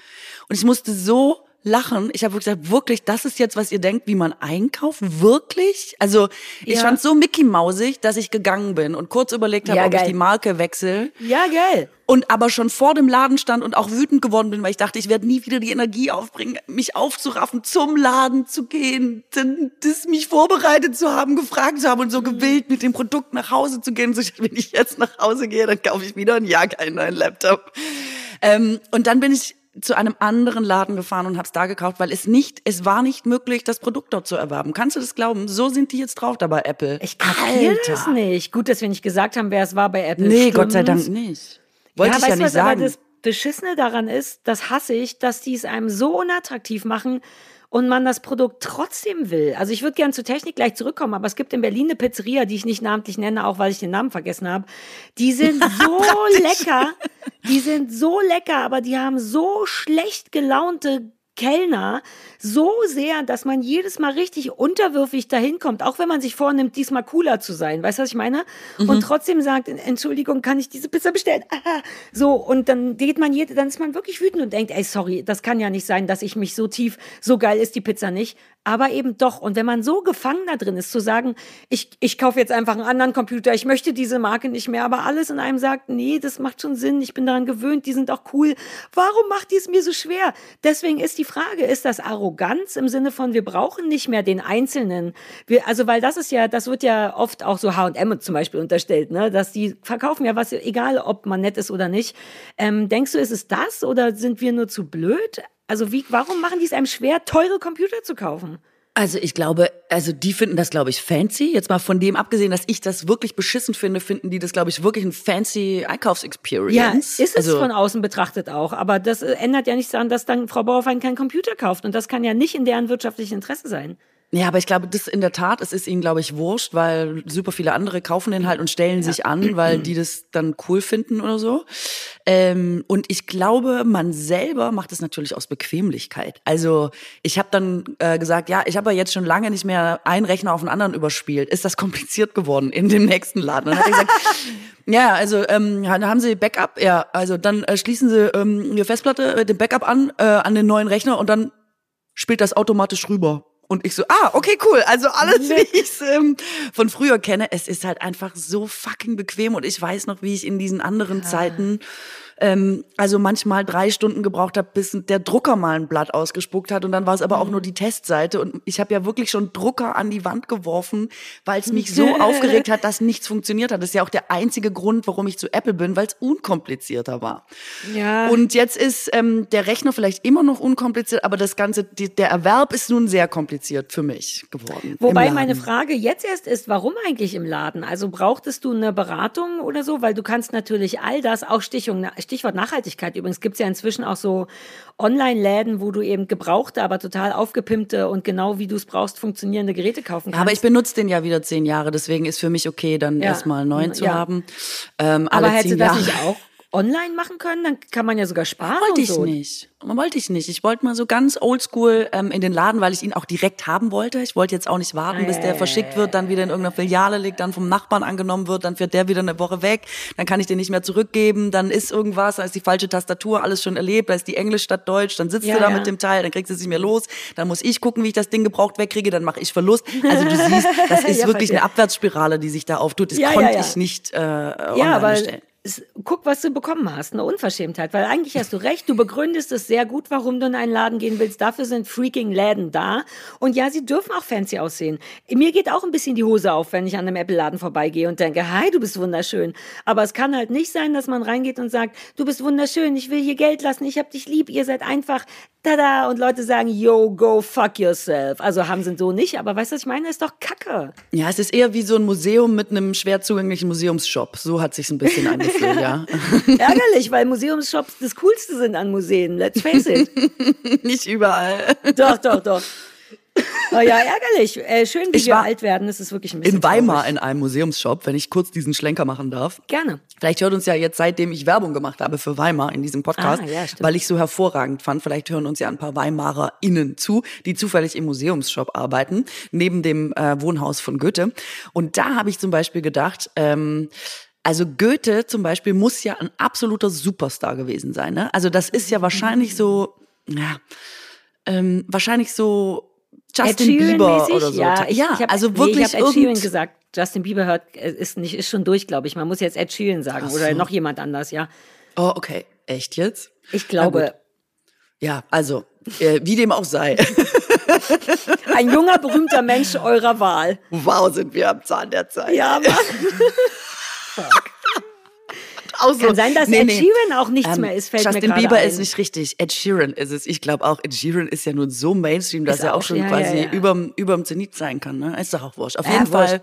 Und ich musste so lachen. Ich habe gesagt, wirklich, das ist jetzt, was ihr denkt, wie man einkauft? Wirklich? Also ich Ja. fand so Mickey-Mausig, dass ich gegangen bin und kurz überlegt habe, Ja, ob ich geil. die Marke wechsle Ja, geil. und aber schon vor dem Laden stand und auch wütend geworden bin, weil ich dachte, ich werde nie wieder die Energie aufbringen, mich aufzuraffen, zum Laden zu gehen, dann das mich vorbereitet zu haben, gefragt zu haben und so gewillt mit dem Produkt nach Hause zu gehen. So, wenn ich jetzt nach Hause gehe, dann kaufe ich wieder ein Jahr keinen neuen Laptop. Ähm, und dann bin ich zu einem anderen Laden gefahren und habe es da gekauft, weil es nicht, es war nicht möglich, das Produkt dort zu erwerben. Kannst du das glauben? So sind die jetzt drauf dabei, Apple. Ich kapiere das nicht. Gut, dass wir nicht gesagt haben, wer es war bei Apple. Nee, Gott sei? Dank nicht. Wollte ich weißt ja nicht was aber sagen. das Beschissene daran ist, das hasse ich, dass die es einem so unattraktiv machen und man das Produkt trotzdem will. Also ich würde gern zur Technik gleich zurückkommen, aber es gibt in Berlin eine Pizzeria, die ich nicht namentlich nenne, auch weil ich den Namen vergessen habe. Die sind so lecker, die sind so lecker, aber die haben so schlecht gelaunte Kellner so sehr, dass man jedes Mal richtig unterwürfig dahin kommt, auch wenn man sich vornimmt, diesmal cooler zu sein. Weißt du, was ich meine? Und trotzdem sagt, Entschuldigung, kann ich diese Pizza bestellen? Ah, so, und dann geht man jede, dann ist man wirklich wütend und denkt, ey, sorry, das kann ja nicht sein, dass ich mich so tief, so geil ist die Pizza nicht. Aber eben doch. Und wenn man so gefangen da drin ist, zu sagen, ich, ich kaufe jetzt einfach einen anderen Computer, ich möchte diese Marke nicht mehr, aber alles in einem sagt, nee, das macht schon Sinn, ich bin daran gewöhnt, die sind auch cool. Warum macht die es mir so schwer? Deswegen ist die Frage, ist das Arroganz im Sinne von, wir brauchen nicht mehr den Einzelnen? Wir, also, weil das ist ja, das wird ja oft auch so H&M zum Beispiel unterstellt, ne, dass die verkaufen ja was, egal ob man nett ist oder nicht. Ähm, denkst du, ist es das oder sind wir nur zu blöd? Also wie, warum machen die es einem schwer, teure Computer zu kaufen? Also ich glaube, also die finden das, glaube ich, fancy. Jetzt mal von dem abgesehen, dass ich das wirklich beschissen finde, finden die das, glaube ich, wirklich ein fancy Einkaufsexperience. Ja, ist es also, von außen betrachtet auch. Aber das äh, ändert ja nichts daran, dass dann Frau Bauerfein keinen Computer kauft. Und das kann ja nicht in deren wirtschaftlichen Interesse sein. Ja, aber ich glaube, das in der Tat, es ist ihnen, glaube ich, wurscht, weil super viele andere kaufen den halt und stellen sich an, weil die das dann cool finden oder so. Ähm, und ich glaube, man selber macht es natürlich aus Bequemlichkeit. Also ich habe dann äh, gesagt, ja, ich habe ja jetzt schon lange nicht mehr einen Rechner auf den anderen überspielt. Ist das kompliziert geworden in dem nächsten Laden? Und dann hat er gesagt, *laughs* ja, also ähm, haben Sie Backup, ja, also dann äh, schließen Sie ähm, Ihre Festplatte, äh, den Backup an, äh, an den neuen Rechner und dann spielt das automatisch rüber. Und ich so, ah, okay, cool. Also alles, wie ich es ähm, von früher kenne. Es ist halt einfach so fucking bequem. Und ich weiß noch, wie ich in diesen anderen Zeiten ähm, also manchmal drei Stunden gebraucht habe, bis der Drucker mal ein Blatt ausgespuckt hat. Und dann war es aber auch nur die Testseite. Und ich habe ja wirklich schon Drucker an die Wand geworfen, weil es mich so aufgeregt hat, dass nichts funktioniert hat. Das ist ja auch der einzige Grund, warum ich zu Apple bin, weil es unkomplizierter war. Ja. Und jetzt ist ähm, der Rechner vielleicht immer noch unkompliziert, aber das Ganze, die, der Erwerb ist nun sehr kompliziert für mich geworden. Wobei meine. Frage jetzt erst ist, warum eigentlich im Laden? Also brauchtest du eine Beratung oder so? Weil du kannst natürlich all das, auch Stichung, Stichwort Nachhaltigkeit übrigens, gibt's ja inzwischen auch so Online-Läden, wo du eben gebrauchte, aber total aufgepimpte und genau wie du es brauchst, funktionierende Geräte kaufen kannst. Aber ich benutze den ja wieder zehn Jahre, deswegen ist für mich okay, dann Ja. erstmal neuen zu Ja. haben. Ähm, aber zehn das nicht auch online machen können? Dann kann man ja sogar sparen. Wollte ich so. nicht. Wollte ich nicht. Ich wollte mal so ganz oldschool ähm, in den Laden, weil ich ihn auch direkt haben wollte. Ich wollte jetzt auch nicht warten, bis der verschickt wird, dann wieder in irgendeiner Filiale liegt, dann vom Nachbarn angenommen wird, dann fährt der wieder eine Woche weg, dann kann ich den nicht mehr zurückgeben, dann ist irgendwas, dann ist die falsche Tastatur, alles schon erlebt, da ist die Englisch statt Deutsch, dann sitzt Ja, du da ja. mit dem Teil, dann kriegst du es nicht mehr los, dann muss ich gucken, wie ich das Ding gebraucht wegkriege, dann mache ich Verlust. Also du siehst, das *laughs* ist Ja, wirklich eine Abwärtsspirale, die sich da auftut. Das konnte ich nicht äh, online Ja, aber bestellen. Guck, was du bekommen hast. Eine Unverschämtheit. Weil eigentlich hast du recht, du begründest es sehr gut, warum du in einen Laden gehen willst. Dafür sind freaking Läden da. Und ja, sie dürfen auch fancy aussehen. Mir geht auch ein bisschen die Hose auf, wenn ich an einem Apple-Laden vorbeigehe und denke, hi, du bist wunderschön. Aber es kann halt nicht sein, dass man reingeht und sagt, du bist wunderschön, ich will hier Geld lassen, ich hab dich lieb, ihr seid einfach tada und Leute sagen, yo, go fuck yourself. Also haben sie so nicht, aber weißt du, was ich meine? Das ist doch Kacke. Ja, es ist eher wie so ein Museum mit einem schwer zugänglichen Museumsshop. So hat sich's ein bisschen *laughs* angefühlt, ja. *laughs* Ärgerlich, weil Museumsshops das Coolste sind an Museen. Let's face it. *laughs* Nicht überall. Doch, doch, doch. Oh ja, ärgerlich. Äh, schön, wie ich wir alt werden. Das ist wirklich ein bisschen In Weimar traurig. in einem Museumsshop, wenn ich kurz diesen Schlenker machen darf. Gerne. Vielleicht hört uns ja jetzt, seitdem ich Werbung gemacht habe für Weimar in diesem Podcast, ah, ja, weil ich so hervorragend fand, vielleicht hören uns ja ein paar WeimarerInnen zu, die zufällig im Museumsshop arbeiten, neben dem äh, Wohnhaus von Goethe. Und da habe ich zum Beispiel gedacht, ähm, also Goethe zum Beispiel muss ja ein absoluter Superstar gewesen sein. Ne? Also das ist ja wahrscheinlich so, ja, ähm, wahrscheinlich so Justin Bieber oder so. Ja, ich, ja ich hab, also wirklich nee, ich habe Ed Sheeran gesagt. Justin Bieber hört ist nicht ist schon durch, glaube ich. Man muss jetzt Ed Sheeran sagen so. oder noch jemand anders, ja. Oh, okay. Echt jetzt? Ich glaube. Ja, also äh, wie dem auch sei. *laughs* Ein junger berühmter Mensch eurer Wahl. Wow, sind wir am Zahn der Zeit. Ja, Mann. *laughs* Fuck auch so. Kann sein, dass nee, Ed Sheeran auch nichts ähm, mehr ist, fällt Justin mir Bieber ein. ist nicht richtig. Ed Sheeran ist es. Ich glaube auch, Ed Sheeran ist ja nur so Mainstream, dass ist er auch, schon ja, quasi ja, ja. überm, überm Zenit sein kann. Ne? Ist doch auch wurscht. Auf jeden Fall.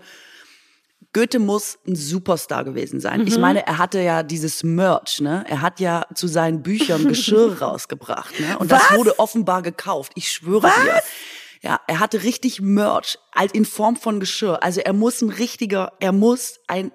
Goethe muss ein Superstar gewesen sein. Mhm. Ich meine, er hatte ja dieses Merch, ne? Er hat ja zu seinen Büchern Geschirr *laughs* rausgebracht, ne? Und Was? das wurde offenbar gekauft. Ich schwöre Was? dir. Ja, er hatte richtig Merch, halt in Form von Geschirr. Also er muss ein richtiger, er muss ein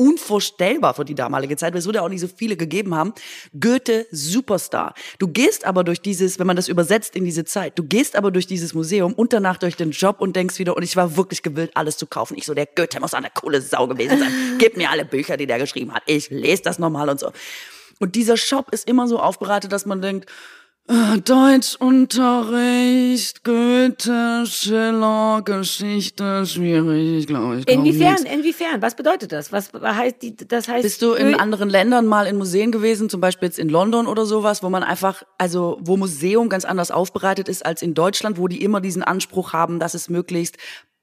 unvorstellbar für die damalige Zeit, weil es würde auch nicht so viele gegeben haben. Goethe Superstar. Du gehst aber durch dieses, wenn man das übersetzt in diese Zeit, du gehst aber durch dieses Museum und danach durch den Job und denkst wieder, und ich war wirklich gewillt, alles zu kaufen. Ich so, der Goethe muss eine coole Sau gewesen sein. Gib mir alle Bücher, die der geschrieben hat. Ich lese das nochmal und so. Und dieser Shop ist immer so aufbereitet, dass man denkt, Deutschunterricht, Goethe, Schiller, Geschichte, schwierig, glaube ich. Glaub inwiefern, nichts. inwiefern? Was bedeutet das? Was heißt die, das heißt? Bist du in anderen Ländern mal in Museen gewesen, zum Beispiel jetzt in London oder sowas, wo man einfach, also wo Museum ganz anders aufbereitet ist als in Deutschland, wo die immer diesen Anspruch haben, dass es möglichst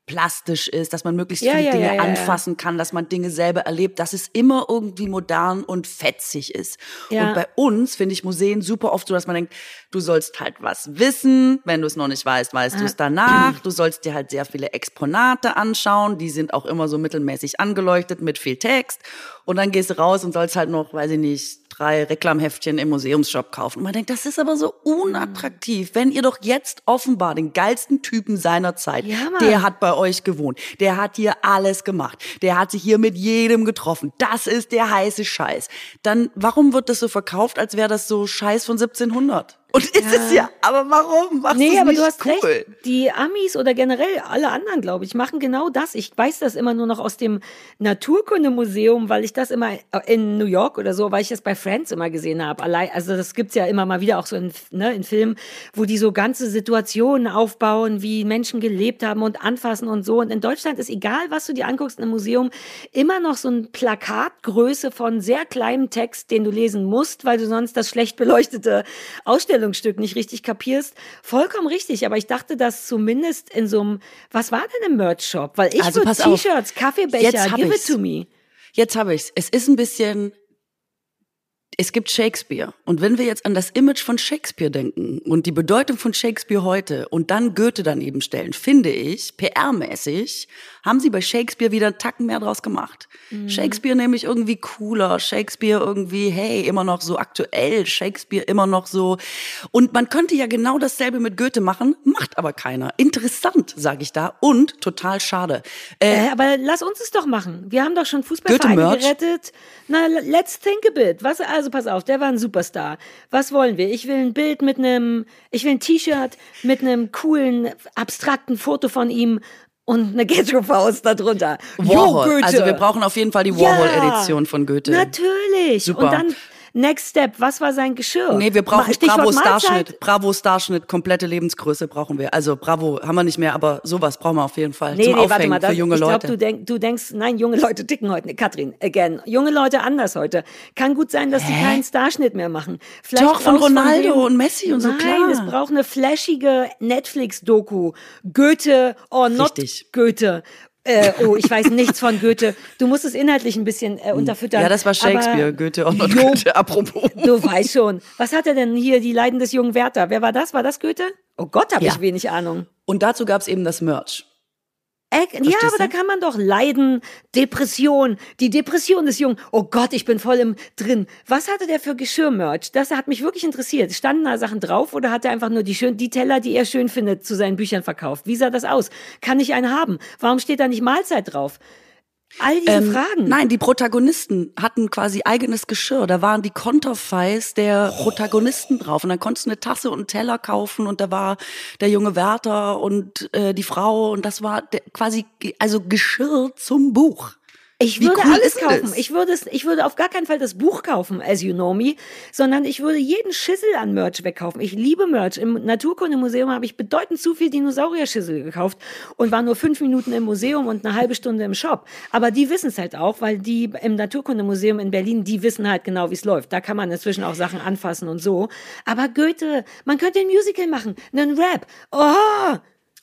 plastisch ist, dass man möglichst ja, viele ja, Dinge ja, anfassen kann, dass man Dinge selber erlebt, dass es immer irgendwie modern und fetzig ist. Und bei uns finde ich Museen super oft so, dass man denkt, du sollst halt was wissen, wenn du es noch nicht weißt, weißt du es danach. Du sollst dir halt sehr viele Exponate anschauen, die sind auch immer so mittelmäßig angeleuchtet mit viel Text. Und dann gehst du raus und sollst halt noch, weiß ich nicht, drei Reklamheftchen im Museumsshop kaufen. Und man denkt, das ist aber so unattraktiv, wenn ihr doch jetzt offenbar den geilsten Typen seiner Zeit, ja, der hat bei euch gewohnt, der hat hier alles gemacht, der hat sich hier mit jedem getroffen, das ist der heiße Scheiß. Dann, warum wird das so verkauft, als wäre das so Scheiß von 1700? Und ist ja. es ja. Aber warum machst nee, aber du hast cool? recht. Die Amis oder generell alle anderen, glaube ich, machen genau das. Ich weiß das immer nur noch aus dem Naturkundemuseum, weil ich das immer in New York oder so, weil ich das bei Friends immer gesehen habe. Allein, also das gibt's ja immer mal wieder auch so in, ne, in Filmen, wo die so ganze Situationen aufbauen, wie Menschen gelebt haben und anfassen und so. Und in Deutschland ist egal, was du dir anguckst im Museum, immer noch so ein Plakatgröße von sehr kleinem Text, den du lesen musst, weil du sonst das schlecht beleuchtete Ausstellung Kleidungsstück nicht richtig kapierst, vollkommen richtig. Aber ich dachte, dass zumindest in so einem, was war denn im Merch-Shop? Weil ich also würde T-Shirts, Kaffeebecher, give ich's. it to me. Jetzt habe ich's. Es ist ein bisschen es gibt Shakespeare. Und wenn wir jetzt an das Image von Shakespeare denken und die Bedeutung von Shakespeare heute und dann Goethe daneben stellen, finde ich, PR-mäßig, haben sie bei Shakespeare wieder einen Tacken mehr draus gemacht. Mhm. Shakespeare nämlich irgendwie cooler, Shakespeare irgendwie, hey, immer noch so aktuell, Shakespeare immer noch so. Und man könnte ja genau dasselbe mit Goethe machen, macht aber keiner. Interessant, sage ich da, und total schade. Äh, äh, aber lass uns es doch machen. Wir haben doch schon Fußballvereine gerettet. Na, let's think a bit. Was also also pass auf, der war ein Superstar. Was wollen wir? Ich will ein Bild mit einem, ich will ein T-Shirt mit einem coolen, abstrakten Foto von ihm und eine Ghetto-Faust darunter. Warhol. Jo, Goethe. Also wir brauchen auf jeden Fall die Warhol-Edition ja, von Goethe. Natürlich. Super. Und dann Next Step, was war sein Geschirr? Nee, wir brauchen Stichwort Bravo. Starschnitt. Bravo Starschnitt, komplette Lebensgröße brauchen wir. Also Bravo haben wir nicht mehr, aber sowas brauchen wir auf jeden Fall. Nee, zum nee, Aufhängen warte mal, das, für junge ich glaube, Leute. du, denk, du denkst, nein, junge Leute ticken heute. Katrin, again. Junge Leute anders heute. Kann gut sein, dass die keinen Starschnitt mehr machen. Vielleicht Doch, von Ronaldo dem- und Messi und so, Nein, klar. es braucht eine flashige Netflix-Doku. Goethe or not Richtig. Goethe. Äh, oh, ich weiß nichts von Goethe. Du musst es inhaltlich ein bisschen äh, unterfüttern. ja, das war Shakespeare, aber Goethe und Jo, Goethe, apropos. Du weißt schon. Was hat er denn hier, die Leiden des jungen Werther? Wer war das? War das Goethe? Oh Gott, habe Ja. ich wenig Ahnung. Und dazu gab's eben das Merch. Äh, ja, Verstehst aber da du? kann man doch leiden. Depression. Die Depression des Jungen. Oh Gott, ich bin voll im drin. Was hatte der für Geschirrmerch? Das hat mich wirklich interessiert. Standen da Sachen drauf oder hat er einfach nur die schön, die Teller, die er schön findet, zu seinen Büchern verkauft? Wie sah das aus? Kann ich einen haben? Warum steht da nicht Mahlzeit drauf? All diese Ähm, Fragen. Nein, die Protagonisten hatten quasi eigenes Geschirr. Da waren die Konterfeis der Protagonisten drauf. Und dann konntest du eine Tasse und einen Teller kaufen und da war der junge Wärter und äh, die Frau und das war der, quasi also Geschirr zum Buch. Ich würde cool alles kaufen. Ich würde es, ich würde auf gar keinen Fall das Buch kaufen, as you know me, sondern ich würde jeden Schissel an Merch wegkaufen. Ich liebe Merch. Im Naturkundemuseum habe ich bedeutend zu viel Dinosaurier-Schissel gekauft und war nur fünf Minuten im Museum und eine halbe Stunde im Shop. Aber die wissen es halt auch, weil die im Naturkundemuseum in Berlin, die wissen halt genau, wie es läuft. Da kann man inzwischen auch Sachen anfassen und so. Aber Goethe, man könnte ein Musical machen, einen Rap. Oh!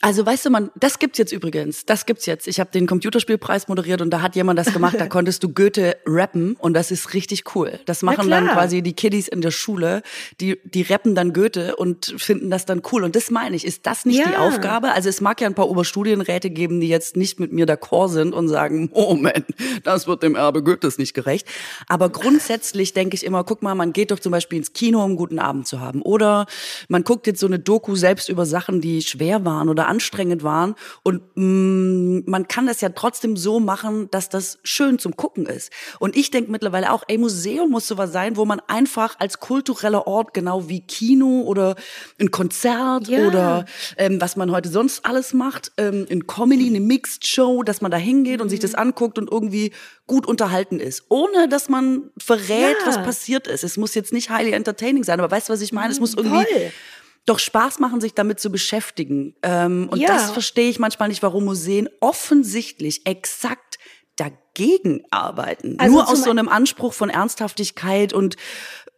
Also weißt du, man, das gibt's jetzt übrigens. Das gibt's jetzt. Ich habe den Computerspielpreis moderiert und da hat jemand das gemacht. Da *laughs* konntest du Goethe rappen und das ist richtig cool. Das machen dann quasi die Kiddies in der Schule. Die die rappen dann Goethe und finden das dann cool. Und das meine ich. Ist das nicht die Ja. Aufgabe? Also es mag ja ein paar Oberstudienräte geben, die jetzt nicht mit mir d'accord sind und sagen, *laughs* Moment, das wird dem Erbe Goethes nicht gerecht. Aber grundsätzlich denke ich immer, guck mal, man geht doch zum Beispiel ins Kino, um einen guten Abend zu haben. Oder man guckt jetzt so eine Doku selbst über Sachen, die schwer waren oder anstrengend waren. Und mh, man kann das ja trotzdem so machen, dass das schön zum Gucken ist. Und ich denke mittlerweile auch, ey, Museum muss sowas sein, wo man einfach als kultureller Ort, genau wie Kino oder ein Konzert Ja. oder ähm, was man heute sonst alles macht, ähm, in Comedy, eine Mixed Show, dass man da hingeht und sich das anguckt und irgendwie gut unterhalten ist, ohne dass man verrät, Ja. was passiert ist. Es muss jetzt nicht highly entertaining sein, aber weißt du, was ich meine? Es muss irgendwie Voll. Doch Spaß machen, sich damit zu beschäftigen. Ähm, und Ja. das verstehe ich manchmal nicht, warum Museen offensichtlich exakt dagegen arbeiten. Also Nur aus so einem Anspruch von Ernsthaftigkeit und,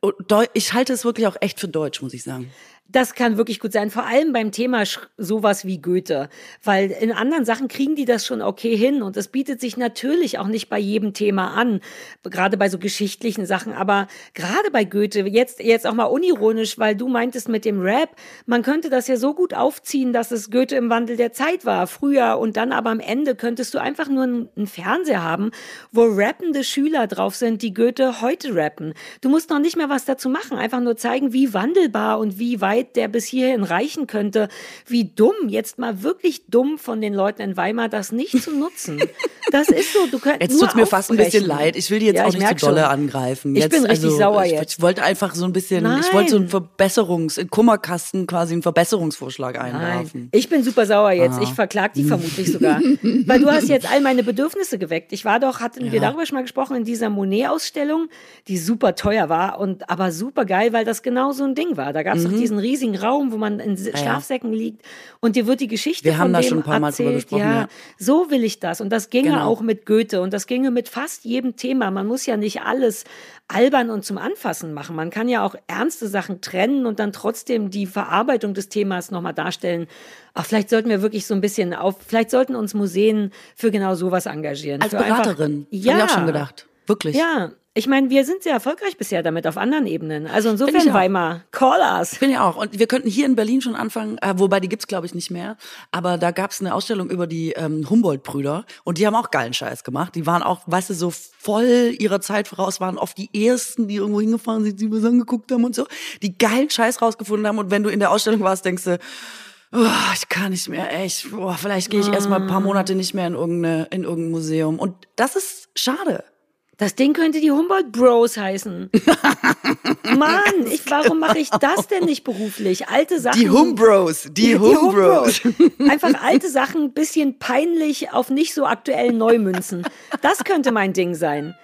und ich halte es wirklich auch echt für deutsch, muss ich sagen. Das kann wirklich gut sein, vor allem beim Thema sowas wie Goethe, weil in anderen Sachen kriegen die das schon okay hin und es bietet sich natürlich auch nicht bei jedem Thema an, gerade bei so geschichtlichen Sachen, aber gerade bei Goethe, jetzt, jetzt auch mal unironisch, weil du meintest mit dem Rap, man könnte das ja so gut aufziehen, dass es Goethe im Wandel der Zeit war, früher. Und dann aber am Ende könntest du einfach nur einen Fernseher haben, wo rappende Schüler drauf sind, die Goethe heute rappen. Du musst noch nicht mehr was dazu machen, einfach nur zeigen, wie wandelbar und wie weit der bis hierhin reichen könnte, wie dumm, jetzt mal wirklich dumm von den Leuten in Weimar, das nicht zu nutzen. Das ist so, du könntest Jetzt tut's mir fast ein bisschen leid. Ich will die jetzt Ja, auch ich nicht zu dolle schon. angreifen. Ich Jetzt, bin richtig also, sauer ich, jetzt. Ich wollte einfach so ein bisschen, ich wollte so einen Nein. Verbesserungs-, in Kummerkasten quasi einen Verbesserungsvorschlag einwerfen. Nein, ich bin super sauer jetzt. Ah. Ich verklag die vermutlich sogar. Weil du hast jetzt all meine Bedürfnisse geweckt. Ich war doch, hatten wir darüber schon mal gesprochen, in dieser Monet-Ausstellung, die super teuer war und aber super geil, weil das genau so ein Ding war. Da gab es Mhm. doch diesen riesigen Raum, wo man in S- Schlafsäcken liegt und dir wird die Geschichte Wir von haben da schon ein paar Mal drüber erzählt. gesprochen, Ja, ja. so will ich das. Und das ginge Genau. auch mit Goethe und das ginge mit fast jedem Thema. Man muss ja nicht alles albern und zum Anfassen machen. Man kann ja auch ernste Sachen trennen und dann trotzdem die Verarbeitung des Themas nochmal darstellen. Ach, vielleicht sollten wir wirklich so ein bisschen auf, vielleicht sollten uns Museen für genau sowas engagieren. Als Für einfach- Beraterin. ja. Hab ich auch schon gedacht. Wirklich. Ja. Ich meine, wir sind sehr erfolgreich bisher damit auf anderen Ebenen. Also insofern ich. Weimar, call us. Bin ja auch. Und wir könnten hier in Berlin schon anfangen, äh, wobei die gibt's glaube ich nicht mehr. Aber da gab's eine Ausstellung über die ähm, Humboldt-Brüder und die haben auch geilen Scheiß gemacht. Die waren auch, weißt du, so voll ihrer Zeit voraus, waren oft die ersten, die irgendwo hingefahren sind, die was angeguckt haben und so, die geilen Scheiß rausgefunden haben. Und wenn du in der Ausstellung warst, denkst du, oh, ich kann nicht mehr, echt, boah, vielleicht gehe ich erst mal ein paar Monate nicht mehr in, irgendeine, in irgendein Museum. Und das ist schade. Das Ding könnte die Humboldt Bros heißen. *laughs* Mann, ich, warum mache ich das denn nicht beruflich? Alte Sachen. Die Humbros, die. Humbros. *laughs* Einfach alte Sachen, bisschen peinlich auf nicht so aktuellen Neumünzen. Das könnte mein Ding sein.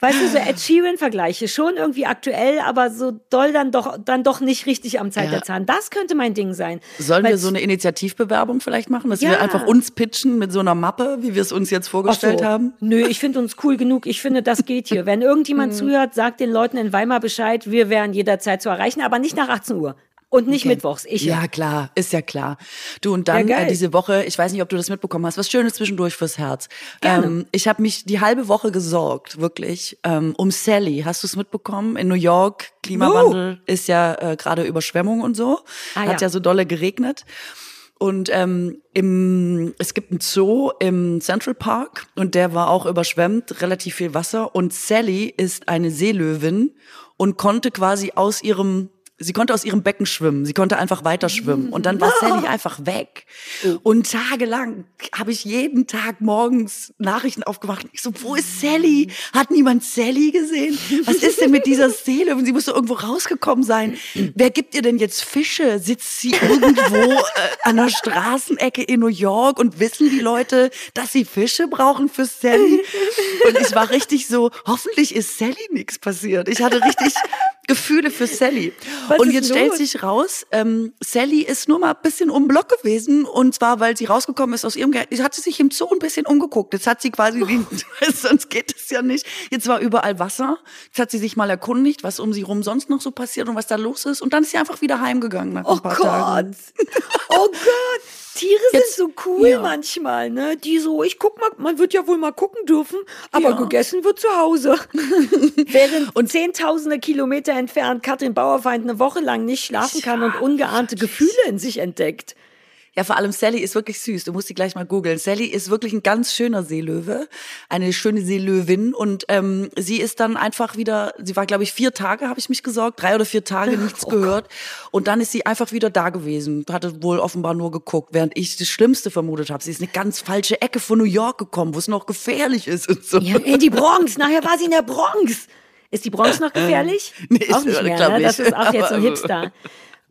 Weißt du, so Ed Sheeran-Vergleiche, schon irgendwie aktuell, aber so doll dann doch, dann doch nicht richtig am Zeit ja. der Zahn. Das könnte mein Ding sein. Sollen Weil wir so eine Initiativbewerbung vielleicht machen, dass ja. wir einfach uns pitchen mit so einer Mappe, wie wir es uns jetzt vorgestellt so. haben? Nö, ich finde uns cool genug. Ich finde, das geht hier. *laughs* Wenn irgendjemand mhm. zuhört, sagt den Leuten in Weimar Bescheid. Wir wären jederzeit zu erreichen, aber nicht nach 18 Uhr. Und nicht okay. mittwochs, ich. Ja, klar, ist ja klar. Du und dann ja, äh, diese Woche, ich weiß nicht, ob du das mitbekommen hast, was Schönes zwischendurch fürs Herz. Gerne. Ähm, ich habe mich die halbe Woche gesorgt, wirklich, ähm, um Sally. Hast du es mitbekommen? In New York, Klimawandel uh. ist ja äh, gerade Überschwemmung und so. Ah, Hat ja. ja so dolle geregnet. Und ähm, im, es gibt einen Zoo im Central Park und der war auch überschwemmt, relativ viel Wasser. Und Sally ist eine Seelöwin und konnte quasi aus ihrem Sie konnte aus ihrem Becken schwimmen. Sie konnte einfach weiter schwimmen. Und dann war Sally *laughs* einfach weg. Oh. Und tagelang habe ich jeden Tag morgens Nachrichten aufgemacht. Ich so, wo ist Sally? Hat niemand Sally gesehen? Was ist denn mit dieser Seele? Und sie muss doch irgendwo rausgekommen sein. Wer gibt ihr denn jetzt Fische? Sitzt sie irgendwo äh, an der Straßenecke in New York und wissen die Leute, dass sie Fische brauchen für Sally? Und ich war richtig so, hoffentlich ist Sally nichts passiert. Ich hatte richtig Gefühle für Sally. Was und jetzt stellt sich raus, ähm, Sally ist nur mal ein bisschen um Block gewesen und zwar, weil sie rausgekommen ist aus ihrem. Jetzt hat sie sich im Zoo ein bisschen umgeguckt. Jetzt hat sie quasi, die, *laughs* *laughs* sonst geht es ja nicht. Jetzt war überall Wasser. Jetzt hat sie sich mal erkundigt, was um sie rum sonst noch so passiert und was da los ist. Und dann ist sie einfach wieder heimgegangen nach ein oh paar Gott. Tagen. Oh Gott. Tiere Jetzt, sind so cool ja. manchmal, ne? Die so, ich guck mal, man wird ja wohl mal gucken dürfen, aber ja. gegessen wird zu Hause. *laughs* Während und zehntausende Kilometer entfernt Katrin Bauerfeind eine Woche lang nicht schlafen kann und ungeahnte Gefühle in sich entdeckt. Ja, vor allem Sally ist wirklich süß. Du musst sie gleich mal googeln. Sally ist wirklich ein ganz schöner Seelöwe, eine schöne Seelöwin. Und ähm, sie ist dann einfach wieder, sie war, glaube ich, vier Tage, habe ich mich gesorgt, drei oder vier Tage *laughs* nichts oh gehört. Und dann ist sie einfach wieder da gewesen. Hatte wohl offenbar nur geguckt, während ich das Schlimmste vermutet habe. Sie ist eine ganz falsche Ecke von New York gekommen, wo es noch gefährlich ist und so. Ja, in die Bronx. Nachher war sie in der Bronx. Ist die Bronx noch *laughs* gefährlich? nee, auch nicht mehr, ne? Das ist auch jetzt so ein Hipster.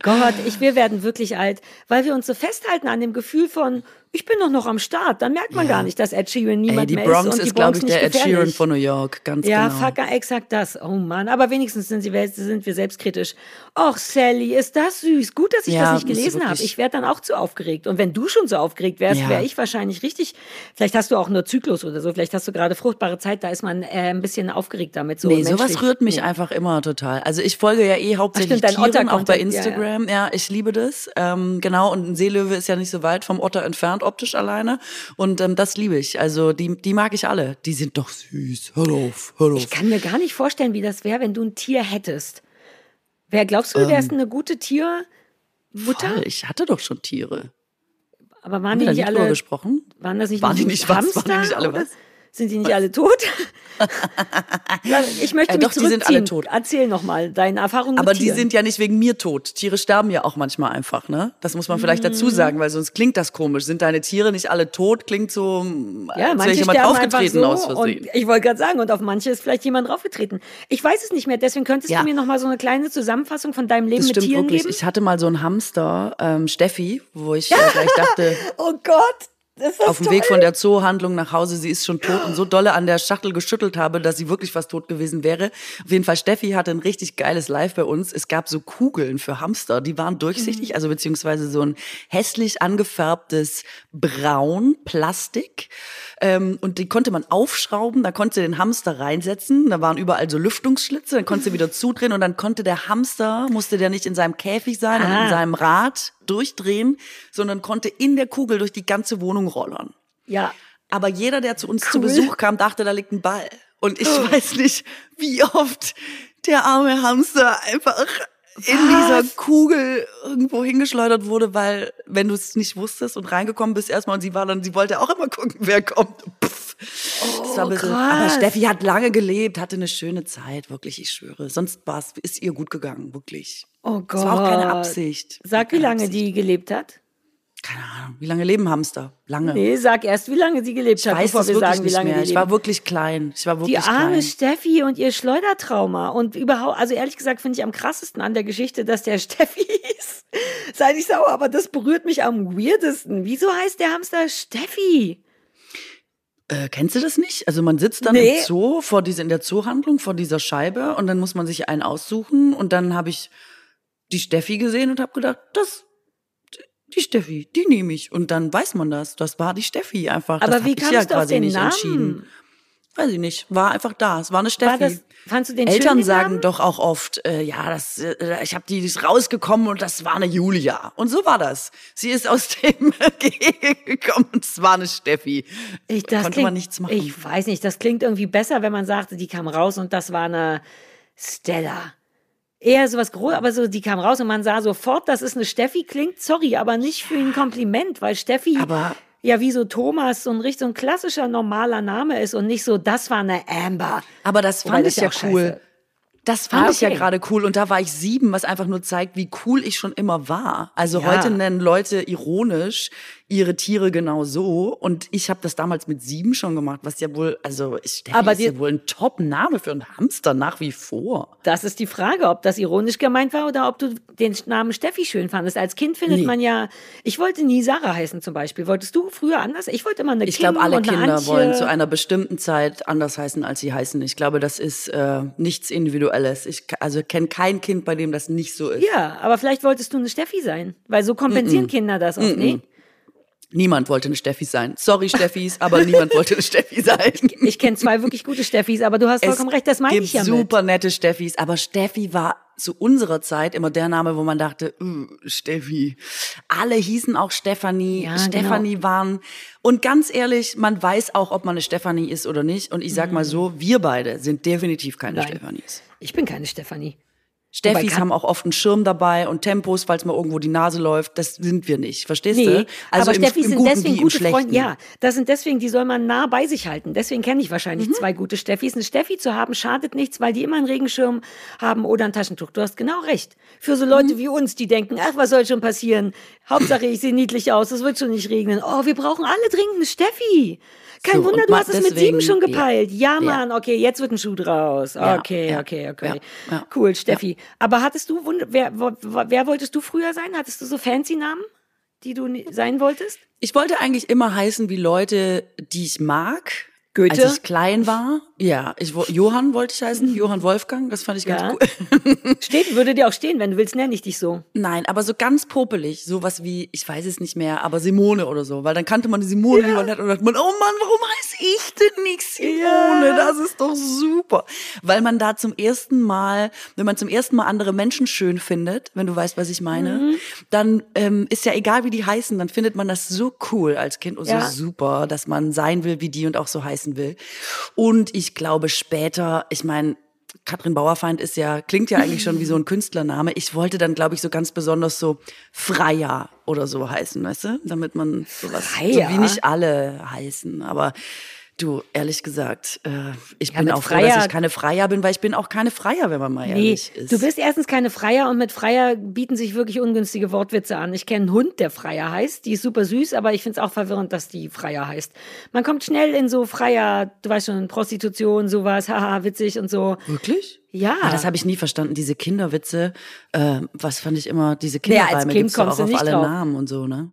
Gott, ich, wir werden wirklich alt, weil wir uns so festhalten an dem Gefühl von, ich bin doch noch am Start. Dann merkt man ja. gar nicht, dass Ed Sheeran niemand Ey, mehr Bronx ist. Und die Bronx ist, glaube ich, der. Ed Sheeran von New York, ganz ja, genau. Ja, fuck, exakt das. Oh Mann, aber wenigstens sind, sie, sind wir selbstkritisch. Och, Sally, ist das süß. Gut, dass ich ja, das nicht gelesen habe. Ich werde dann auch zu aufgeregt. Und wenn du schon so aufgeregt wärst, ja. wäre ich wahrscheinlich richtig. Vielleicht hast du auch nur Zyklus oder so. Vielleicht hast du gerade fruchtbare Zeit. Da ist man äh, ein bisschen aufgeregt damit. So nee, sowas rührt mich nee. einfach immer total. Also ich folge ja eh hauptsächlich Ach, stimmt, Tieren, auch bei Instagram. Ja, ja. ich liebe das. Ähm, genau, und ein Seelöwe ist ja nicht so weit vom Otter entfernt, optisch alleine. Und ähm, das liebe ich. Also die, die mag ich alle. Die sind doch süß. Hör auf, hör auf. Ich kann mir gar nicht vorstellen, wie das wäre, wenn du ein Tier hättest. Wer glaubst du, wärst ähm, eine gute Tiermutter? Voll, ich hatte doch schon Tiere. Aber waren Haben die nicht alle gesprochen? Waren das nicht waren die nicht Hamster? Was? Waren die nicht alle was? Sind die nicht alle tot? *laughs* ich möchte äh, mich doch, die sind alle tot. Erzähl noch mal deine Erfahrungen Aber die sind ja nicht wegen mir tot. Tiere sterben ja auch manchmal einfach, ne? Das muss man vielleicht dazu mhm. sagen, weil sonst klingt das komisch. Sind deine Tiere nicht alle tot? Klingt so, ja, als wäre jemand draufgetreten so aus Versehen. ich wollte gerade sagen, und auf manche ist vielleicht jemand draufgetreten. Ich weiß es nicht mehr, deswegen könntest ja. du mir noch mal so eine kleine Zusammenfassung von deinem Leben das mit Tieren wirklich. geben? Ich hatte mal so einen Hamster, ähm, Steffi, wo ich äh, gleich dachte, *laughs* oh Gott, auf dem toll. Weg von der Zoohandlung nach Hause, sie ist schon tot und so dolle an der Schachtel geschüttelt habe, dass sie wirklich fast tot gewesen wäre. Auf jeden Fall, Steffi hatte ein richtig geiles Live bei uns. Es gab so Kugeln für Hamster, die waren durchsichtig, mhm. also beziehungsweise so ein hässlich angefärbtes Braun Plastik. Ähm, und die konnte man aufschrauben, da konnte den Hamster reinsetzen, da waren überall so Lüftungsschlitze, dann konnte sie wieder zudrehen und dann konnte der Hamster, musste der nicht in seinem Käfig sein ah. und in ah. seinem Rad durchdrehen, sondern konnte in der Kugel durch die ganze Wohnung rollern. Ja. Aber jeder, der zu uns cool. zu Besuch kam, dachte, da liegt ein Ball. Und ich oh. weiß nicht, wie oft der arme Hamster einfach in dieser Kugel irgendwo hingeschleudert wurde, weil wenn du es nicht wusstest und reingekommen bist erstmal und sie war dann, sie wollte auch immer gucken, wer kommt. Pff. Oh, das war ein bisschen, aber Steffi hat lange gelebt, hatte eine schöne Zeit, wirklich, ich schwöre. Sonst war es, ist ihr gut gegangen, wirklich. Oh Gott. Das war auch keine Absicht. Sag, wie lange Absicht. die gelebt hat keine Ahnung, wie lange leben Hamster? Lange. Nee, sag erst, wie lange sie gelebt hat, bevor wir sagen, wie lange mehr. Ich war wirklich klein. Ich war wirklich Die arme klein. Steffi und ihr Schleudertrauma. Und überhaupt, also ehrlich gesagt, finde ich am krassesten an der Geschichte, dass der *laughs* Steffi ist. Sei nicht sauer, aber das berührt mich am weirdesten. Wieso heißt der Hamster Steffi? Äh, kennst du das nicht? Also man sitzt dann Nee. im Zoo vor dieser, in der Zoohandlung vor dieser Scheibe und dann muss man sich einen aussuchen und dann habe ich die Steffi gesehen und habe gedacht, das die Steffi, die nehme ich und dann weiß man das. Das war die Steffi einfach. Aber das wie kamst ja du auf den nicht Namen? entschieden. Weiß ich nicht. War einfach da. Es war eine Steffi. War das, fandst du den schön, Eltern den sagen Namen? doch auch oft, äh, ja, das, äh, ich habe die die ist rausgekommen und das war eine Julia. Und so war das. Sie ist aus *laughs* dem Gehege gekommen und es war eine Steffi. Ich, das Konnte klingt, man nichts machen. Ich weiß nicht, das klingt irgendwie besser, wenn man sagte, die kam raus und das war eine Stella. Eher sowas groß, aber so, die kam raus und man sah sofort, das ist eine Steffi, klingt, sorry, aber nicht für ein Kompliment, weil Steffi Aber- ja wie so Thomas so ein richtig so ein klassischer normaler Name ist und nicht so, das war eine Amber. Aber das Wobei fand das ich ja auch cool. scheiße. Das fand Ah, ich ja okay. gerade cool und da war ich sieben, was einfach nur zeigt, wie cool ich schon immer war. Also Ja. heute nennen Leute ironisch ihre Tiere genau so und ich habe das damals mit sieben schon gemacht, was ja wohl, also Steffi Aber ist ja wohl ein Top-Name für einen Hamster nach wie vor. Das ist die Frage, ob das ironisch gemeint war oder ob du den Namen Steffi schön fandest. Als Kind findet Nee. man ja, ich wollte nie Sarah heißen zum Beispiel. Wolltest du früher anders? Ich wollte immer eine Ich glaube, alle Kinder Antje. wollen zu einer bestimmten Zeit anders heißen, als sie heißen. Ich glaube, das ist äh, nichts Individuelles. Ich also kenne kein Kind, bei dem das nicht so ist. Ja, aber vielleicht wolltest du eine Steffi sein, weil so kompensieren Kinder das oft, nee? Niemand wollte eine Steffi sein. Sorry, Steffis, aber *laughs* niemand wollte eine Steffi sein. Ich kenne zwei wirklich gute Steffis, aber du hast vollkommen recht, das meine ich ja mit. super nette Steffis, aber Steffi war zu unserer Zeit immer der Name, wo man dachte, uh, Steffi. Alle hießen auch Stefanie. Ja, Stefanie waren. Und ganz ehrlich, man weiß auch, ob man eine Stefanie ist oder nicht. Und ich sag mal so, wir beide sind definitiv keine Mhm. Nein. Stefanis. Ich bin keine Stefanie. Steffis haben auch oft einen Schirm dabei und Tempos, falls mal irgendwo die Nase läuft. Das sind wir nicht. Verstehst Nee, du? Also aber im, Steffis im sind Guten deswegen gute. Freunde. Ja, das sind deswegen, die soll man nah bei sich halten. Deswegen kenne ich wahrscheinlich Mhm. zwei gute Steffis. Eine Steffi zu haben schadet nichts, weil die immer einen Regenschirm haben oder ein Taschentuch. Du hast genau recht. Für so Mhm. Leute wie uns, die denken, ach, was soll schon passieren? Hauptsache, ich sehe niedlich aus, es wird schon nicht regnen. Oh, wir brauchen alle dringend eine Steffi. Kein So, Wunder, und du hast es mit sieben schon gepeilt. Ja, Ja. Mann, okay, jetzt wird ein Schuh draus. Okay, ja, okay, okay. ja. Cool, Steffi. Aber hattest du, wer, wer wolltest du früher sein? Hattest du so fancy Namen, die du sein wolltest? Ich wollte eigentlich immer heißen wie Leute, die ich mag. Goethe? Als ich klein war, ja, ich, Johann wollte ich heißen, Johann Wolfgang, das fand ich ganz Ja. cool. *laughs* Steht, würde dir auch stehen, wenn du willst, nenne ich dich so. Nein, aber so ganz popelig, sowas wie, ich weiß es nicht mehr, aber Simone oder so, weil dann kannte man die Simone ja. und dachte man, oh Mann, warum heiße ich denn nicht Simone? Das ist doch super. Weil man da zum ersten Mal, wenn man zum ersten Mal andere Menschen schön findet, wenn du weißt, was ich meine, Mhm. dann ähm, ist ja egal, wie die heißen, dann findet man das so cool als Kind und Ja. so super, dass man sein will wie die und auch so heißen will. Und ich glaube später, ich meine, Katrin Bauerfeind ist ja, klingt ja eigentlich schon wie so ein *laughs* Künstlername. Ich wollte dann, glaube ich, so ganz besonders so Freier oder so heißen, weißt du? Damit man sowas, Freier? so wie nicht alle heißen. Aber du, ehrlich gesagt, äh, ich bin mit auch froh, dass Freier- ich keine Freier bin, weil ich bin auch keine Freier, wenn man mal Nee, ehrlich ist. du bist erstens keine Freier und mit Freier bieten sich wirklich ungünstige Wortwitze an. Ich kenne einen Hund, der Freier heißt. Die ist super süß, aber ich finde es auch verwirrend, dass die Freier heißt. Man kommt schnell in so Freier, du weißt schon, Prostitution, sowas, *laughs* haha, witzig und so. Wirklich? Ja. Ah, das habe ich nie verstanden, diese Kinderwitze. Äh, was fand ich immer, diese Kinderreime als Kind kommst auch auf alle drauf. Namen und so, ne?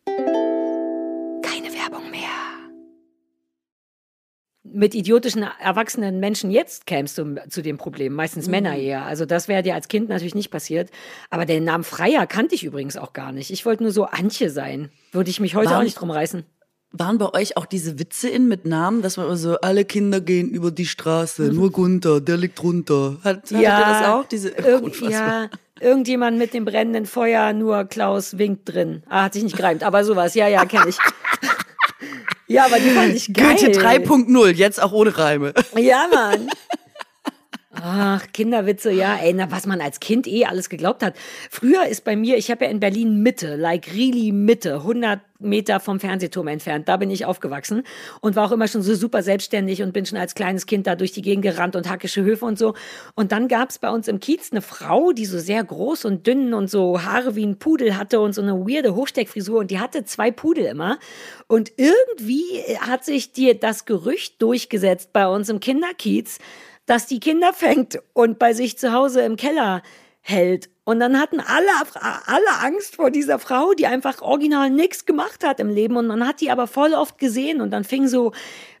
Mit idiotischen erwachsenen Menschen jetzt kämst du zu dem Problem, meistens Männer eher. Also das wäre dir als Kind natürlich nicht passiert. Aber den Namen Freier kannte ich übrigens auch gar nicht. Ich wollte nur so Antje sein. Würde ich mich heute War- auch nicht drum reißen. Waren bei euch auch diese Witze in mit Namen, dass man immer so, alle Kinder gehen über die Straße, nur Gunther, der liegt runter. Hat, hattet ihr das auch? Diese, Irgend, ja, irgendjemand mit dem brennenden Feuer, nur Klaus winkt drin. Ah, hat sich nicht gereimt, aber sowas. Ja, ja, kenne ich. *laughs* ja, aber die fand *laughs* ich geil. Goethe 3.0, jetzt auch ohne Reime. Ja, Mann. *laughs* Ach, Kinderwitze, ja, ey, na, was man als Kind eh alles geglaubt hat. Früher ist bei mir, ich habe ja in Berlin Mitte, like really Mitte, 100 Meter vom Fernsehturm entfernt, da bin ich aufgewachsen und war auch immer schon so super selbstständig und bin schon als kleines Kind da durch die Gegend gerannt und hackische Höfe und so. Und dann gab's bei uns im Kiez eine Frau, die so sehr groß und dünn und so Haare wie ein Pudel hatte und so eine weirde Hochsteckfrisur und die hatte zwei Pudel immer. Und irgendwie hat sich dir das Gerücht durchgesetzt bei uns im Kinderkiez, dass die Kinder fängt und bei sich zu Hause im Keller hält. Und dann hatten alle, alle Angst vor dieser Frau, die einfach original nichts gemacht hat im Leben. Und man hat die aber voll oft gesehen. Und dann fing so,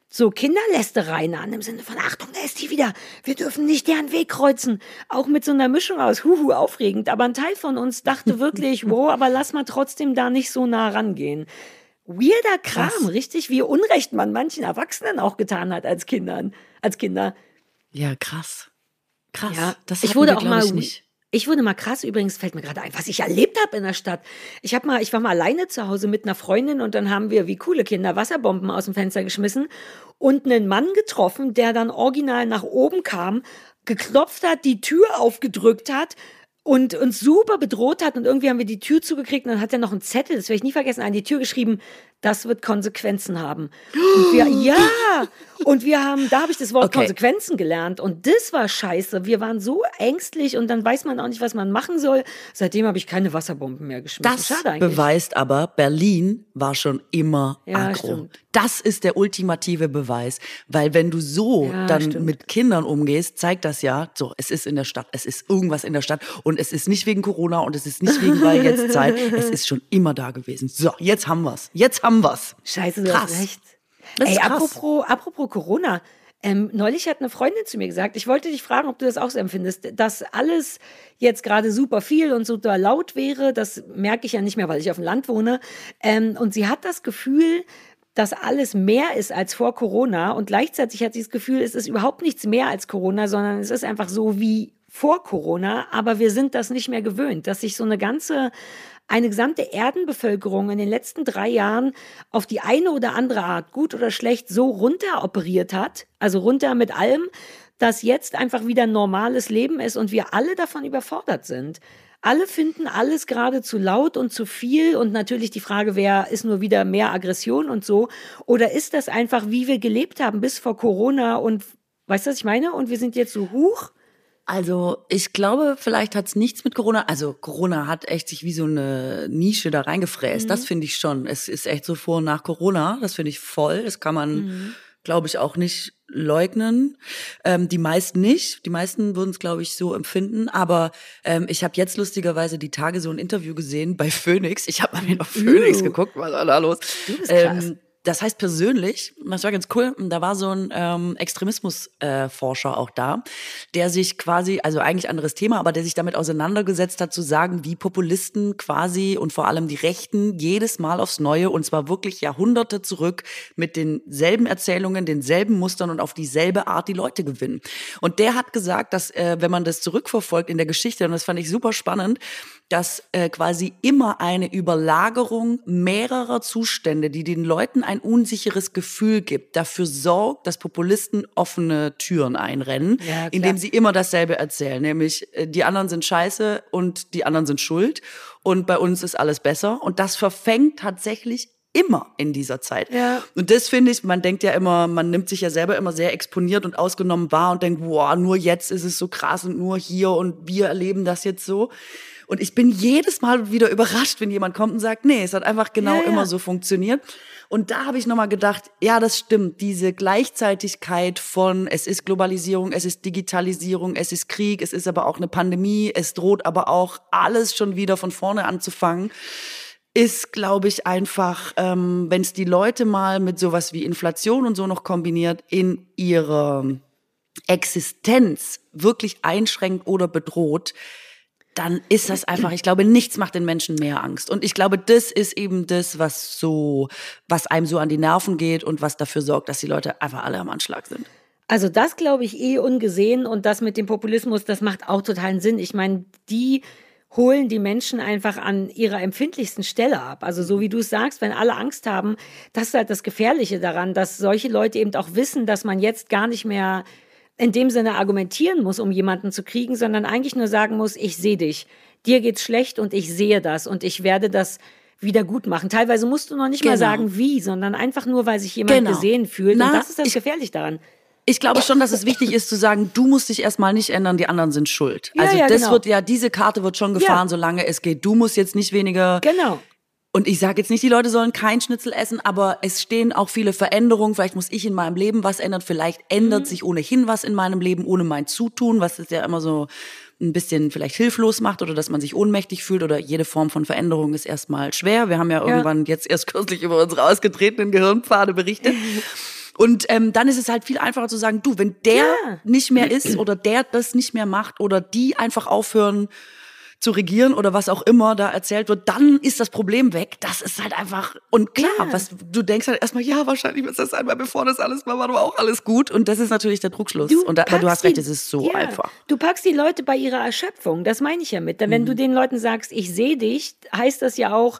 so Kinderlästereien an im Sinne von, Achtung, da ist die wieder. Wir dürfen nicht deren Weg kreuzen. Auch mit so einer Mischung aus Huhu, aufregend. Aber ein Teil von uns dachte wirklich, *laughs* wow, aber lass mal trotzdem da nicht so nah rangehen. Weirder Kram, Krass. richtig, wie Unrecht man manchen Erwachsenen auch getan hat als Kindern, als Kinder. Ja, krass. Krass. Ja, das ich wurde wir, auch mal ich, nicht. Ich wurde mal krass, übrigens fällt mir gerade ein, was ich erlebt habe in der Stadt. Ich habe mal, ich war mal alleine zu Hause mit einer Freundin und dann haben wir wie coole Kinder Wasserbomben aus dem Fenster geschmissen und einen Mann getroffen, der dann original nach oben kam, geklopft hat, die Tür aufgedrückt hat und uns super bedroht hat und irgendwie haben wir die Tür zugekriegt und dann hat er noch einen Zettel, das werde ich nie vergessen, an die Tür geschrieben, das wird Konsequenzen haben. Und wir, *gasps* ja, und wir haben, da habe ich das Wort Okay. Konsequenzen gelernt und das war scheiße. Wir waren so ängstlich und dann weiß man auch nicht, was man machen soll. Seitdem habe ich keine Wasserbomben mehr geschmissen. Das Schade eigentlich. beweist aber, Berlin war schon immer Ja, aggro. stimmt. Das ist der ultimative Beweis. Weil wenn du so Ja, dann stimmt. mit Kindern umgehst, zeigt das ja, so, es ist in der Stadt, es ist irgendwas in der Stadt und es ist nicht wegen Corona und es ist nicht wegen weil jetzt Zeit, es ist schon immer da gewesen. So, jetzt haben wir's. Jetzt haben wir's. Scheiße, du Krass. hast recht. Das Ey, apropos, apropos Corona. Ähm, neulich hat eine Freundin zu mir gesagt, ich wollte dich fragen, ob du das auch so empfindest, dass alles jetzt gerade super viel und super laut wäre. Das merke ich ja nicht mehr, weil ich auf dem Land wohne. Ähm, und sie hat das Gefühl, dass alles mehr ist als vor Corona. Und gleichzeitig hat sie das Gefühl, es ist überhaupt nichts mehr als Corona, sondern es ist einfach so wie vor Corona. Aber wir sind das nicht mehr gewöhnt, dass sich so eine ganze eine gesamte Erdenbevölkerung in den letzten drei Jahren auf die eine oder andere Art, gut oder schlecht, so runter operiert hat, also runter mit allem, dass jetzt einfach wieder normales Leben ist und wir alle davon überfordert sind. Alle finden alles gerade zu laut und zu viel und natürlich die Frage, wer ist nur wieder mehr Aggression und so oder ist das einfach, wie wir gelebt haben bis vor Corona und weißt du, was ich meine? Und wir sind jetzt so hoch. Also ich glaube, vielleicht hat es nichts mit Corona. Also Corona hat echt sich wie so eine Nische da reingefräst. Mhm. Das finde ich schon. Es ist echt so vor und nach Corona. Das finde ich voll. Das kann man, mhm. glaube ich, auch nicht leugnen. Ähm, die meisten nicht. Die meisten würden es, glaube ich, so empfinden. Aber ähm, ich habe jetzt lustigerweise die Tage so ein Interview gesehen bei Phoenix. Ich habe mal wieder auf Phoenix uh. geguckt, was war da los? Du bist krass. Das heißt persönlich, das war ganz cool, da war so ein ähm, Extremismusforscher äh, auch da, der sich quasi, also eigentlich anderes Thema, aber der sich damit auseinandergesetzt hat, zu sagen, wie Populisten quasi und vor allem die Rechten jedes Mal aufs Neue und zwar wirklich Jahrhunderte zurück mit denselben Erzählungen, denselben Mustern und auf dieselbe Art die Leute gewinnen. Und der hat gesagt, dass äh, wenn man das zurückverfolgt in der Geschichte, und das fand ich super spannend, dass äh, quasi immer eine Überlagerung mehrerer Zustände, die den Leuten ein unsicheres Gefühl gibt, dafür sorgt, dass Populisten offene Türen einrennen, ja, indem sie immer dasselbe erzählen, nämlich äh, die anderen sind scheiße und die anderen sind schuld und bei uns ist alles besser und das verfängt tatsächlich immer in dieser Zeit. Ja. Und das finde ich, man denkt ja immer, man nimmt sich ja selber immer sehr exponiert und ausgenommen wahr und denkt, boah, nur jetzt ist es so krass und nur hier und wir erleben das jetzt so. Und ich bin jedes Mal wieder überrascht, wenn jemand kommt und sagt, nee, es hat einfach genau ja, ja. immer so funktioniert. Und da habe ich nochmal gedacht, ja, das stimmt, diese Gleichzeitigkeit von, es ist Globalisierung, es ist Digitalisierung, es ist Krieg, es ist aber auch eine Pandemie, es droht aber auch alles schon wieder von vorne anzufangen ist, glaube ich, einfach, ähm, wenn es die Leute mal mit sowas wie Inflation und so noch kombiniert, in ihre Existenz wirklich einschränkt oder bedroht, dann ist das einfach, ich glaube, nichts macht den Menschen mehr Angst. Und ich glaube, das ist eben das, was so, was einem so an die Nerven geht und was dafür sorgt, dass die Leute einfach alle am Anschlag sind. Also das glaube ich eh ungesehen und das mit dem Populismus, das macht auch totalen Sinn. Ich meine, die holen die Menschen einfach an ihrer empfindlichsten Stelle ab. Also so wie du es sagst, wenn alle Angst haben, das ist halt das Gefährliche daran, dass solche Leute eben auch wissen, dass man jetzt gar nicht mehr in dem Sinne argumentieren muss, um jemanden zu kriegen, sondern eigentlich nur sagen muss, ich sehe dich. Dir geht's schlecht und ich sehe das und ich werde das wieder gut machen. Teilweise musst du noch nicht genau. mal sagen, wie, sondern einfach nur, weil sich jemand genau. gesehen fühlt. Na, und das ist das ich, gefährlich daran. Ich glaube schon, dass es wichtig ist zu sagen, du musst dich erstmal nicht ändern, die anderen sind schuld. Ja, also ja, das genau. wird ja, diese Karte wird schon gefahren, ja. solange es geht. Du musst jetzt nicht weniger genau. Und ich sage jetzt nicht, die Leute sollen kein Schnitzel essen, aber es stehen auch viele Veränderungen. Vielleicht muss ich in meinem Leben was ändern. Vielleicht ändert mhm. sich ohnehin was in meinem Leben ohne mein Zutun, was es ja immer so ein bisschen vielleicht hilflos macht oder dass man sich ohnmächtig fühlt oder jede Form von Veränderung ist erstmal schwer. Wir haben ja, ja. irgendwann jetzt erst kürzlich über unsere ausgetretenen Gehirnpfade berichtet. *laughs* Und ähm, dann ist es halt viel einfacher zu sagen, du, wenn der ja. nicht mehr ist oder der das nicht mehr macht oder die einfach aufhören, zu regieren oder was auch immer da erzählt wird, dann ist das Problem weg. Das ist halt einfach, und klar, ja. was, du denkst halt erstmal, ja, wahrscheinlich wird das einmal, bevor das alles war, war aber auch alles gut. Und das ist natürlich der Druckschluss. Du und da, aber du hast recht, es ist so ja, einfach. Du packst die Leute bei ihrer Erschöpfung, das meine ich ja mit. Denn wenn mhm. du den Leuten sagst, ich sehe dich, heißt das ja auch,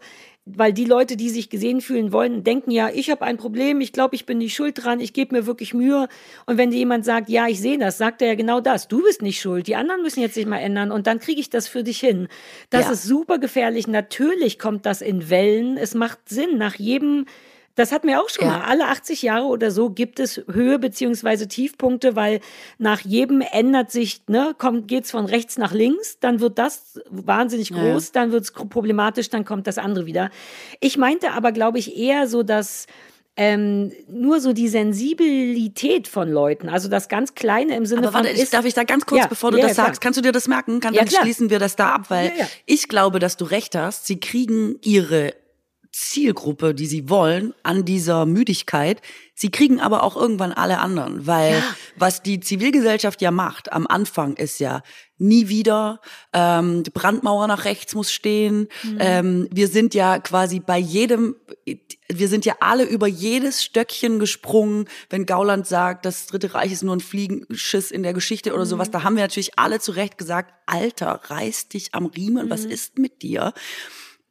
weil die Leute, die sich gesehen fühlen wollen, denken ja, ich habe ein Problem, ich glaube, ich bin nicht schuld dran, ich gebe mir wirklich Mühe. Und wenn dir jemand sagt, ja, ich sehe das, sagt er ja genau das. Du bist nicht schuld, die anderen müssen jetzt sich mal ändern und dann kriege ich das für dich hin. Das ja. ist super gefährlich. Natürlich kommt das in Wellen. Es macht Sinn, nach jedem das hatten wir auch schon ja. mal. Alle 80 Jahre oder so gibt es Höhe beziehungsweise Tiefpunkte, weil nach jedem ändert sich, ne, kommt, geht's von rechts nach links, dann wird das wahnsinnig groß, ja. dann wird's problematisch, dann kommt das andere wieder. Ich meinte aber, glaube ich, eher so, dass ähm, nur so die Sensibilität von Leuten, also das ganz Kleine im Sinne Aber warte, von. Ist, darf ich da ganz kurz, ja, bevor du ja, das ja, sagst, kannst du dir das merken? Kann, dann schließen wir das da ab, weil ich glaube, dass du recht hast. Sie kriegen ihre Zielgruppe, die sie wollen, an dieser Müdigkeit. Sie kriegen aber auch irgendwann alle anderen, weil ja. was die Zivilgesellschaft ja macht am Anfang ist ja nie wieder, ähm, die Brandmauer nach rechts muss stehen. Mhm. Ähm, wir sind ja quasi bei jedem, wir sind ja alle über jedes Stöckchen gesprungen, wenn Gauland sagt, das Dritte Reich ist nur ein Fliegenschiss in der Geschichte oder mhm. sowas. Da haben wir natürlich alle zu Recht gesagt, Alter, reiß dich am Riemen, mhm. was ist mit dir?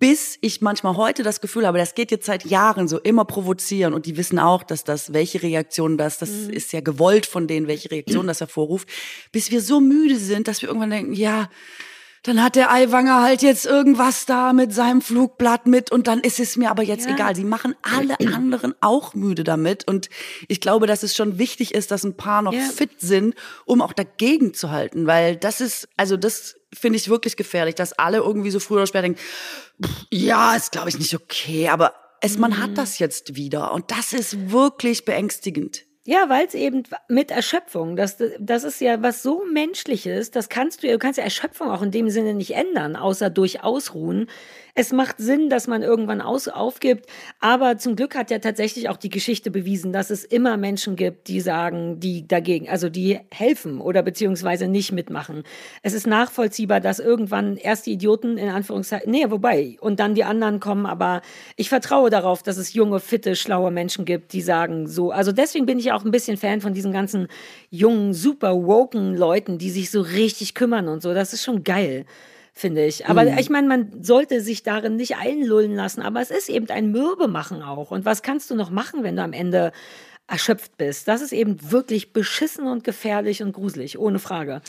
Bis ich manchmal heute das Gefühl habe, das geht jetzt seit Jahren so immer provozieren und die wissen auch, dass das, welche Reaktion das, das mhm. ist ja gewollt von denen, welche Reaktion *clears throat* das hervorruft, bis wir so müde sind, dass wir irgendwann denken, ja, dann hat der Eiwanger halt jetzt irgendwas da mit seinem Flugblatt mit und dann ist es mir aber jetzt ja. egal. Sie machen alle anderen auch müde damit und ich glaube, dass es schon wichtig ist, dass ein paar noch ja. fit sind, um auch dagegen zu halten, weil das ist, also das finde ich wirklich gefährlich, dass alle irgendwie so früher oder später denken, ja, ist glaube ich nicht okay, aber es, man mhm. hat das jetzt wieder und das ist wirklich beängstigend. Ja, weil es eben mit Erschöpfung, das, das ist ja was so Menschliches, das kannst du, du kannst ja Erschöpfung auch in dem Sinne nicht ändern, außer durch Ausruhen. Es macht Sinn, dass man irgendwann aus, aufgibt, aber zum Glück hat ja tatsächlich auch die Geschichte bewiesen, dass es immer Menschen gibt, die sagen, die dagegen, also die helfen oder beziehungsweise nicht mitmachen. Es ist nachvollziehbar, dass irgendwann erst die Idioten in Anführungszeichen, nee, wobei, und dann die anderen kommen, aber ich vertraue darauf, dass es junge, fitte, schlaue Menschen gibt, die sagen so. Also deswegen bin ich auch ein bisschen Fan von diesen ganzen jungen, super woken Leuten, die sich so richtig kümmern und so. Das ist schon geil finde ich. Aber mhm. ich meine, man sollte sich darin nicht einlullen lassen, aber es ist eben ein Mürbemachen auch. Und was kannst du noch machen, wenn du am Ende erschöpft bist? Das ist eben wirklich beschissen und gefährlich und gruselig, ohne Frage.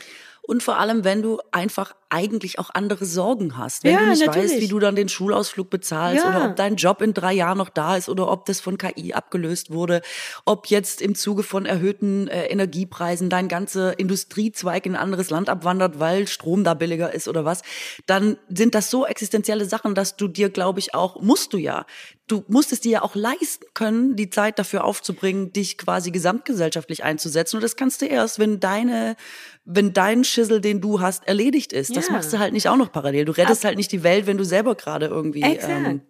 Und vor allem, wenn du einfach eigentlich auch andere Sorgen hast. Wenn ja, du nicht natürlich. weißt, wie du dann den Schulausflug bezahlst ja. oder ob dein Job in drei Jahren noch da ist oder ob das von KI abgelöst wurde, ob jetzt im Zuge von erhöhten äh, Energiepreisen dein ganzer Industriezweig in ein anderes Land abwandert, weil Strom da billiger ist oder was, dann sind das so existenzielle Sachen, dass du dir, glaube ich, auch, musst du ja, du musst es dir ja auch leisten können, die Zeit dafür aufzubringen, dich quasi gesamtgesellschaftlich einzusetzen. Und das kannst du erst, wenn deine, wenn dein Schissel, den du hast, erledigt ist. Ja das machst du halt nicht auch noch parallel. Du rettest Ab halt nicht die Welt, wenn du selber gerade irgendwie ähm,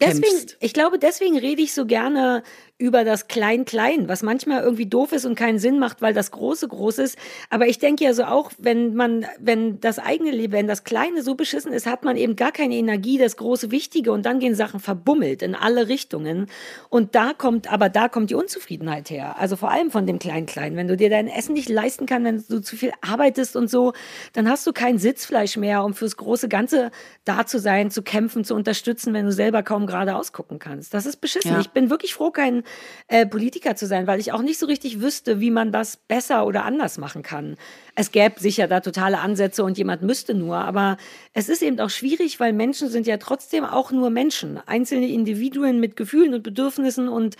Deswegen, ich glaube, deswegen rede ich so gerne über das Klein-Klein, was manchmal irgendwie doof ist und keinen Sinn macht, weil das Große groß ist. Aber ich denke ja so auch, wenn man, wenn das eigene Leben, wenn das Kleine so beschissen ist, hat man eben gar keine Energie, das Große Wichtige und dann gehen Sachen verbummelt in alle Richtungen. Und da kommt, aber da kommt die Unzufriedenheit her. Also vor allem von dem Klein-Klein. Wenn du dir dein Essen nicht leisten kannst, wenn du zu viel arbeitest und so, dann hast du kein Sitzfleisch mehr, um fürs große Ganze da zu sein, zu kämpfen, zu unterstützen, wenn du selber kaum gerade ausgucken kannst. Das ist beschissen. Ja. Ich bin wirklich froh, kein äh, Politiker zu sein, weil ich auch nicht so richtig wüsste, wie man das besser oder anders machen kann. Es gäbe sicher da totale Ansätze und jemand müsste nur, aber es ist eben auch schwierig, weil Menschen sind ja trotzdem auch nur Menschen, einzelne Individuen mit Gefühlen und Bedürfnissen und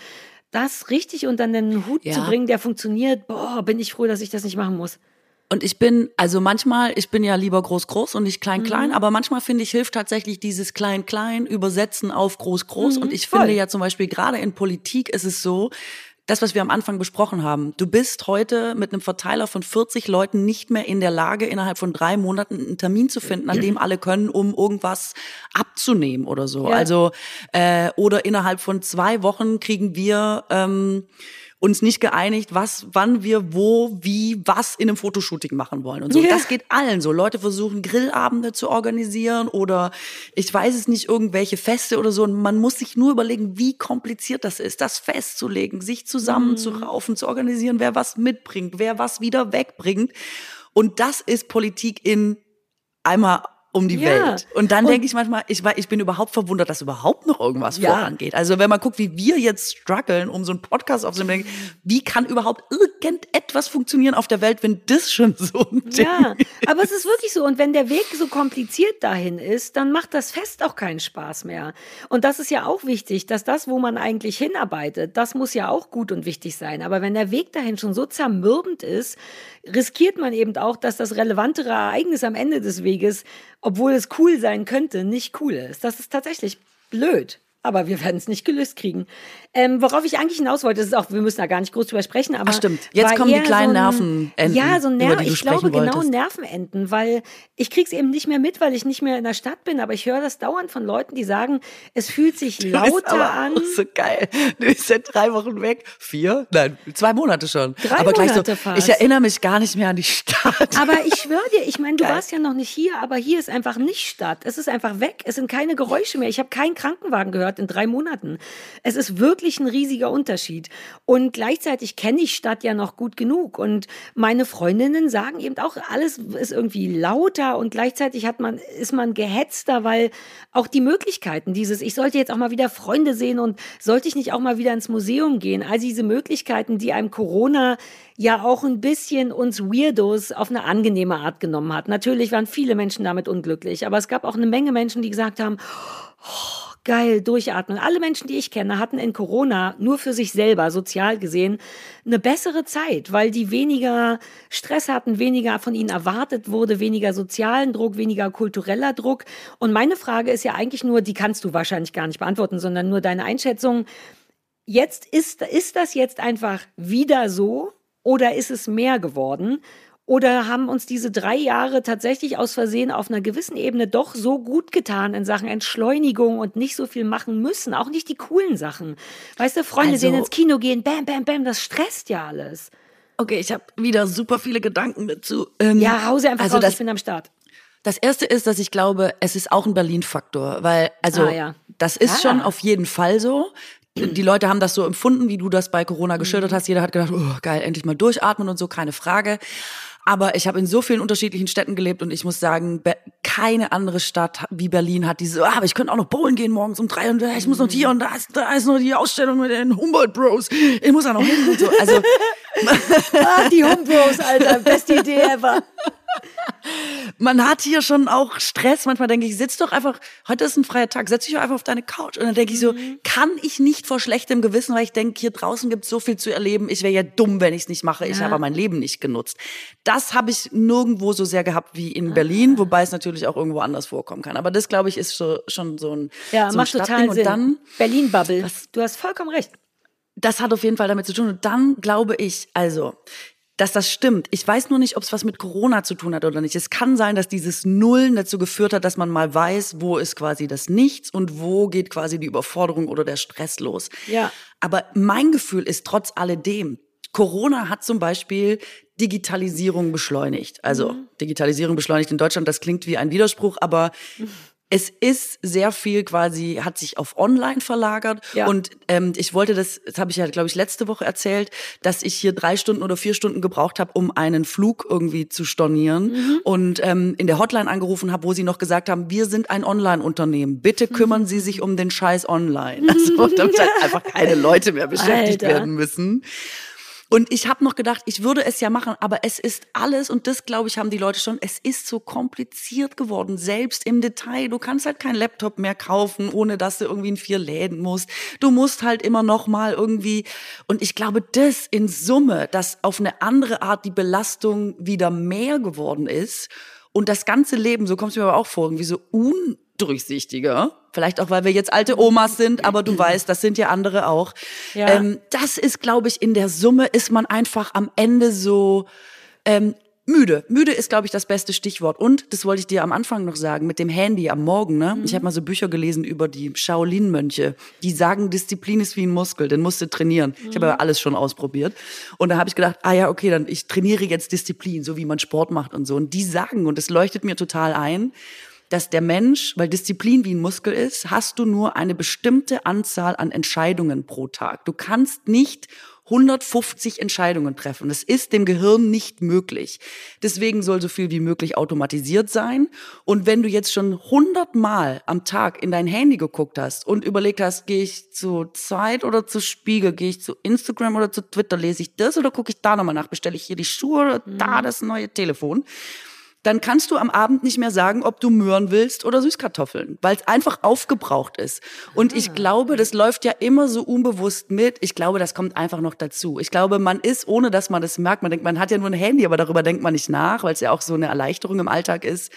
das richtig unter den Hut ja. zu bringen, der funktioniert, boah, bin ich froh, dass ich das nicht machen muss. Und ich bin, also manchmal, ich bin ja lieber groß-groß und nicht klein-klein, mhm. aber manchmal finde ich, hilft tatsächlich dieses klein-klein übersetzen auf groß-groß. Mhm, und ich voll. finde ja zum Beispiel gerade in Politik ist es so, das, was wir am Anfang besprochen haben. Du bist heute mit einem Verteiler von 40 Leuten nicht mehr in der Lage, innerhalb von drei Monaten einen Termin zu finden, an dem alle können, um irgendwas abzunehmen oder so. Ja. Also äh, oder innerhalb von zwei Wochen kriegen wir ähm, uns nicht geeinigt, was, wann wir wo, wie, was in einem Fotoshooting machen wollen und so. Ja. Das geht allen so. Leute versuchen Grillabende zu organisieren oder ich weiß es nicht, irgendwelche Feste oder so. Und man muss sich nur überlegen, wie kompliziert das ist, das festzulegen, sich zusammenzuraufen, mhm. zu organisieren, wer was mitbringt, wer was wieder wegbringt. Und das ist Politik in einmal um die ja. Welt. Und dann denke ich manchmal, ich, ich bin überhaupt verwundert, dass überhaupt noch irgendwas ja. vorangeht. Also wenn man guckt, wie wir jetzt strugglen, um so einen Podcast aufzunehmen, wie kann überhaupt irgendetwas funktionieren auf der Welt, wenn das schon so ein Ding Ja, aber es ist wirklich so. Und wenn der Weg so kompliziert dahin ist, dann macht das Fest auch keinen Spaß mehr. Und das ist ja auch wichtig, dass das, wo man eigentlich hinarbeitet, das muss ja auch gut und wichtig sein. Aber wenn der Weg dahin schon so zermürbend ist, riskiert man eben auch, dass das relevantere Ereignis am Ende des Weges, obwohl es cool sein könnte, nicht cool ist. Das ist tatsächlich blöd aber wir werden es nicht gelöst kriegen. Ähm, worauf ich eigentlich hinaus wollte, ist auch, wir müssen da gar nicht groß drüber sprechen, aber. Ach stimmt, jetzt kommen die kleinen so ein, Nervenenden. Ja, so Nerven, ich glaube genau Nervenenden, weil ich krieg's eben nicht mehr mit, weil ich nicht mehr in der Stadt bin, aber ich höre das dauernd von Leuten, die sagen, es fühlt sich *laughs* du lauter an. so geil. Du bist seit drei Wochen weg. Vier? Nein, zwei Monate schon. Drei aber Monate gleich so, fast. ich erinnere mich gar nicht mehr an die Stadt. *laughs* Aber ich schwöre dir, ich meine, du geil. warst ja noch nicht hier, aber hier ist einfach nicht Stadt. Es ist einfach weg. Es sind keine Geräusche mehr. Ich habe keinen Krankenwagen gehört. Stadt in drei Monaten. Es ist wirklich ein riesiger Unterschied. Und gleichzeitig kenne ich Stadt ja noch gut genug. Und meine Freundinnen sagen eben auch, alles ist irgendwie lauter und gleichzeitig hat man, ist man gehetzter, weil auch die Möglichkeiten dieses, ich sollte jetzt auch mal wieder Freunde sehen und sollte ich nicht auch mal wieder ins Museum gehen, all diese Möglichkeiten, die einem Corona ja auch ein bisschen uns Weirdos auf eine angenehme Art genommen hat. Natürlich waren viele Menschen damit unglücklich, aber es gab auch eine Menge Menschen, die gesagt haben, oh, geil, durchatmen. Alle Menschen, die ich kenne, hatten in Corona nur für sich selber, sozial gesehen, eine bessere Zeit, weil die weniger Stress hatten, weniger von ihnen erwartet wurde, weniger sozialen Druck, weniger kultureller Druck. Und meine Frage ist ja eigentlich nur, die kannst du wahrscheinlich gar nicht beantworten, sondern nur deine Einschätzung. Jetzt ist, ist das jetzt einfach wieder so oder ist es mehr geworden? Oder haben uns diese drei Jahre tatsächlich aus Versehen auf einer gewissen Ebene doch so gut getan in Sachen Entschleunigung und nicht so viel machen müssen? Auch nicht die coolen Sachen. Weißt du, Freunde also, sehen ins Kino gehen, bam, bam, bam, das stresst ja alles. Okay, ich habe wieder super viele Gedanken dazu. Ähm, ja, Hause einfach also raus, das, ich bin am Start. Das erste ist, dass ich glaube, es ist auch ein Berlin-Faktor, weil, also, ah, ja. das ist ah. schon auf jeden Fall so die Leute haben das so empfunden, wie du das bei Corona geschildert hast. Jeder hat gedacht, oh, geil, endlich mal durchatmen und so, keine Frage. Aber ich habe in so vielen unterschiedlichen Städten gelebt und ich muss sagen, keine andere Stadt wie Berlin hat diese, ah, aber ich könnte auch noch bowlen gehen morgens um drei und ich muss noch hier und da ist, da ist noch die Ausstellung mit den Humboldt Bros. Ich muss da noch hin und so. Also *laughs* ah, die Humboldt Bros, Alter, beste Idee ever man hat hier schon auch Stress. Manchmal denke ich, sitz doch einfach, heute ist ein freier Tag, setz dich doch einfach auf deine Couch. Und dann denke ich so, mhm. kann ich nicht vor schlechtem Gewissen, weil ich denke, hier draußen gibt es so viel zu erleben. Ich wäre ja dumm, wenn ich es nicht mache. Ich ja. habe mein Leben nicht genutzt. Das habe ich nirgendwo so sehr gehabt wie in Berlin, ah. wobei es natürlich auch irgendwo anders vorkommen kann. Aber das, glaube ich, ist so, schon so ein, ja, so ein macht total Sinn. Und dann Berlin-Bubble. Du hast vollkommen recht. Das hat auf jeden Fall damit zu tun. Und dann glaube ich, also, dass das stimmt. Ich weiß nur nicht, ob es was mit Corona zu tun hat oder nicht. Es kann sein, dass dieses Nullen dazu geführt hat, dass man mal weiß, wo ist quasi das Nichts und wo geht quasi die Überforderung oder der Stress los. Ja. Aber mein Gefühl ist trotz alledem, Corona hat zum Beispiel Digitalisierung beschleunigt. Also mhm. Digitalisierung beschleunigt in Deutschland, das klingt wie ein Widerspruch, aber *laughs* es ist sehr viel quasi, hat sich auf online verlagert. Ja. Und ähm, ich wollte das, das habe ich ja, glaube ich, letzte Woche erzählt, dass ich hier drei Stunden oder vier Stunden gebraucht habe, um einen Flug irgendwie zu stornieren. Mhm. Und ähm, in der Hotline angerufen habe, wo sie noch gesagt haben, wir sind ein Online-Unternehmen. Bitte kümmern mhm. Sie sich um den Scheiß online. *laughs* Also damit halt einfach keine Leute mehr beschäftigt Alter. werden müssen. Und ich habe noch gedacht, ich würde es ja machen, aber es ist alles, und das glaube ich, haben die Leute schon, es ist so kompliziert geworden, selbst im Detail. Du kannst halt keinen Laptop mehr kaufen, ohne dass du irgendwie in vier Läden musst. Du musst halt immer noch mal irgendwie, und ich glaube, das in Summe, dass auf eine andere Art die Belastung wieder mehr geworden ist und das ganze Leben, so kommt es mir aber auch vor, irgendwie so un durchsichtiger. Vielleicht auch, weil wir jetzt alte Omas sind, aber du weißt, das sind ja andere auch. Ja. Ähm, das ist, glaube ich, in der Summe ist man einfach am Ende so ähm, müde. Müde ist, glaube ich, das beste Stichwort. Und, das wollte ich dir am Anfang noch sagen, mit dem Handy am Morgen. Ne? Mhm. Ich habe mal so Bücher gelesen über die Shaolin-Mönche. Die sagen, Disziplin ist wie ein Muskel, den musst du trainieren. Mhm. Ich habe aber alles schon ausprobiert. Und da habe ich gedacht, ah ja, okay, dann ich trainiere jetzt Disziplin, so wie man Sport macht und so. Und die sagen, und es leuchtet mir total ein, dass der Mensch, weil Disziplin wie ein Muskel ist, hast du nur eine bestimmte Anzahl an Entscheidungen pro Tag. Du kannst nicht 150 Entscheidungen treffen. Das ist dem Gehirn nicht möglich. Deswegen soll so viel wie möglich automatisiert sein. Und wenn du jetzt schon 100 Mal am Tag in dein Handy geguckt hast und überlegt hast, gehe ich zu Zeit oder zu Spiegel, gehe ich zu Instagram oder zu Twitter, lese ich das oder gucke ich da nochmal nach, bestelle ich hier die Schuhe oder da mhm. das neue Telefon, dann kannst du am Abend nicht mehr sagen, ob du Möhren willst oder Süßkartoffeln, weil es einfach aufgebraucht ist. Und ah. ich glaube, das läuft ja immer so unbewusst mit. Ich glaube, das kommt einfach noch dazu. Ich glaube, man ist, ohne dass man das merkt, man denkt, man hat ja nur ein Handy, aber darüber denkt man nicht nach, weil es ja auch so eine Erleichterung im Alltag ist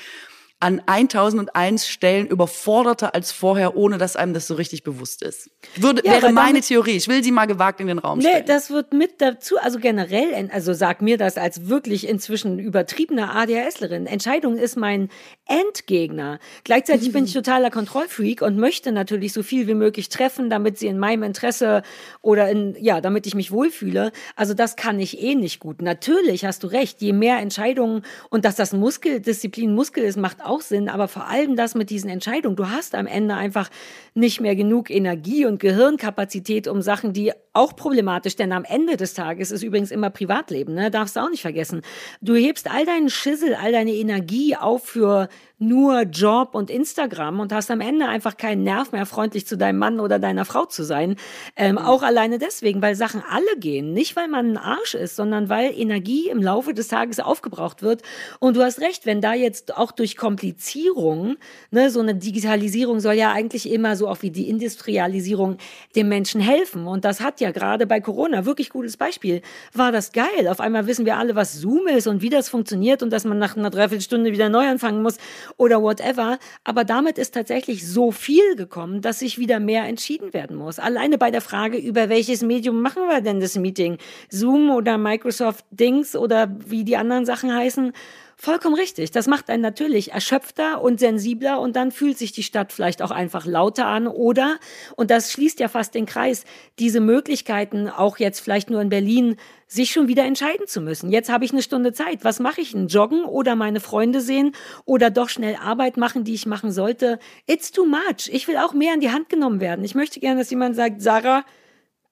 an 1001 Stellen überforderter als vorher, ohne dass einem das so richtig bewusst ist. Würde, ja, wäre meine Theorie. Ich will sie mal gewagt in den Raum stellen. Nee, das wird mit dazu, also generell, also sag mir das als wirklich inzwischen übertriebener ADHSlerin. Entscheidung ist mein Endgegner. Gleichzeitig bin ich *laughs* totaler Kontrollfreak und möchte natürlich so viel wie möglich treffen, damit sie in meinem Interesse oder in, ja, damit ich mich wohlfühle. Also das kann ich eh nicht gut. Natürlich hast du recht. Je mehr Entscheidungen und dass das Muskeldisziplin Muskel ist, macht auch Sinn, aber vor allem das mit diesen Entscheidungen. Du hast am Ende einfach nicht mehr genug Energie und Gehirnkapazität, um Sachen, die auch problematisch, denn am Ende des Tages ist übrigens immer Privatleben, ne? darfst du auch nicht vergessen. Du hebst all deinen Schissel, all deine Energie auf für nur Job und Instagram und hast am Ende einfach keinen Nerv mehr, freundlich zu deinem Mann oder deiner Frau zu sein. Ähm, mhm. Auch alleine deswegen, weil Sachen alle gehen. Nicht, weil man ein Arsch ist, sondern weil Energie im Laufe des Tages aufgebraucht wird. Und du hast recht, wenn da jetzt auch durch Komplizierung, ne, so eine Digitalisierung soll ja eigentlich immer so auch wie die Industrialisierung dem Menschen helfen. Und das hat ja gerade bei Corona wirklich gutes Beispiel. War das geil? Auf einmal wissen wir alle, was Zoom ist und wie das funktioniert und dass man nach einer Dreiviertelstunde wieder neu anfangen muss oder whatever. Aber damit ist tatsächlich so viel gekommen, dass sich wieder mehr entschieden werden muss. Alleine bei der Frage, über welches Medium machen wir denn das Meeting? Zoom oder Microsoft Dings oder wie die anderen Sachen heißen? Vollkommen richtig. Das macht einen natürlich erschöpfter und sensibler und dann fühlt sich die Stadt vielleicht auch einfach lauter an oder, und das schließt ja fast den Kreis, diese Möglichkeiten, auch jetzt vielleicht nur in Berlin, sich schon wieder entscheiden zu müssen. Jetzt habe ich eine Stunde Zeit. Was mache ich? Ein Joggen oder meine Freunde sehen oder doch schnell Arbeit machen, die ich machen sollte? It's too much. Ich will auch mehr in die Hand genommen werden. Ich möchte gerne, dass jemand sagt, Sarah,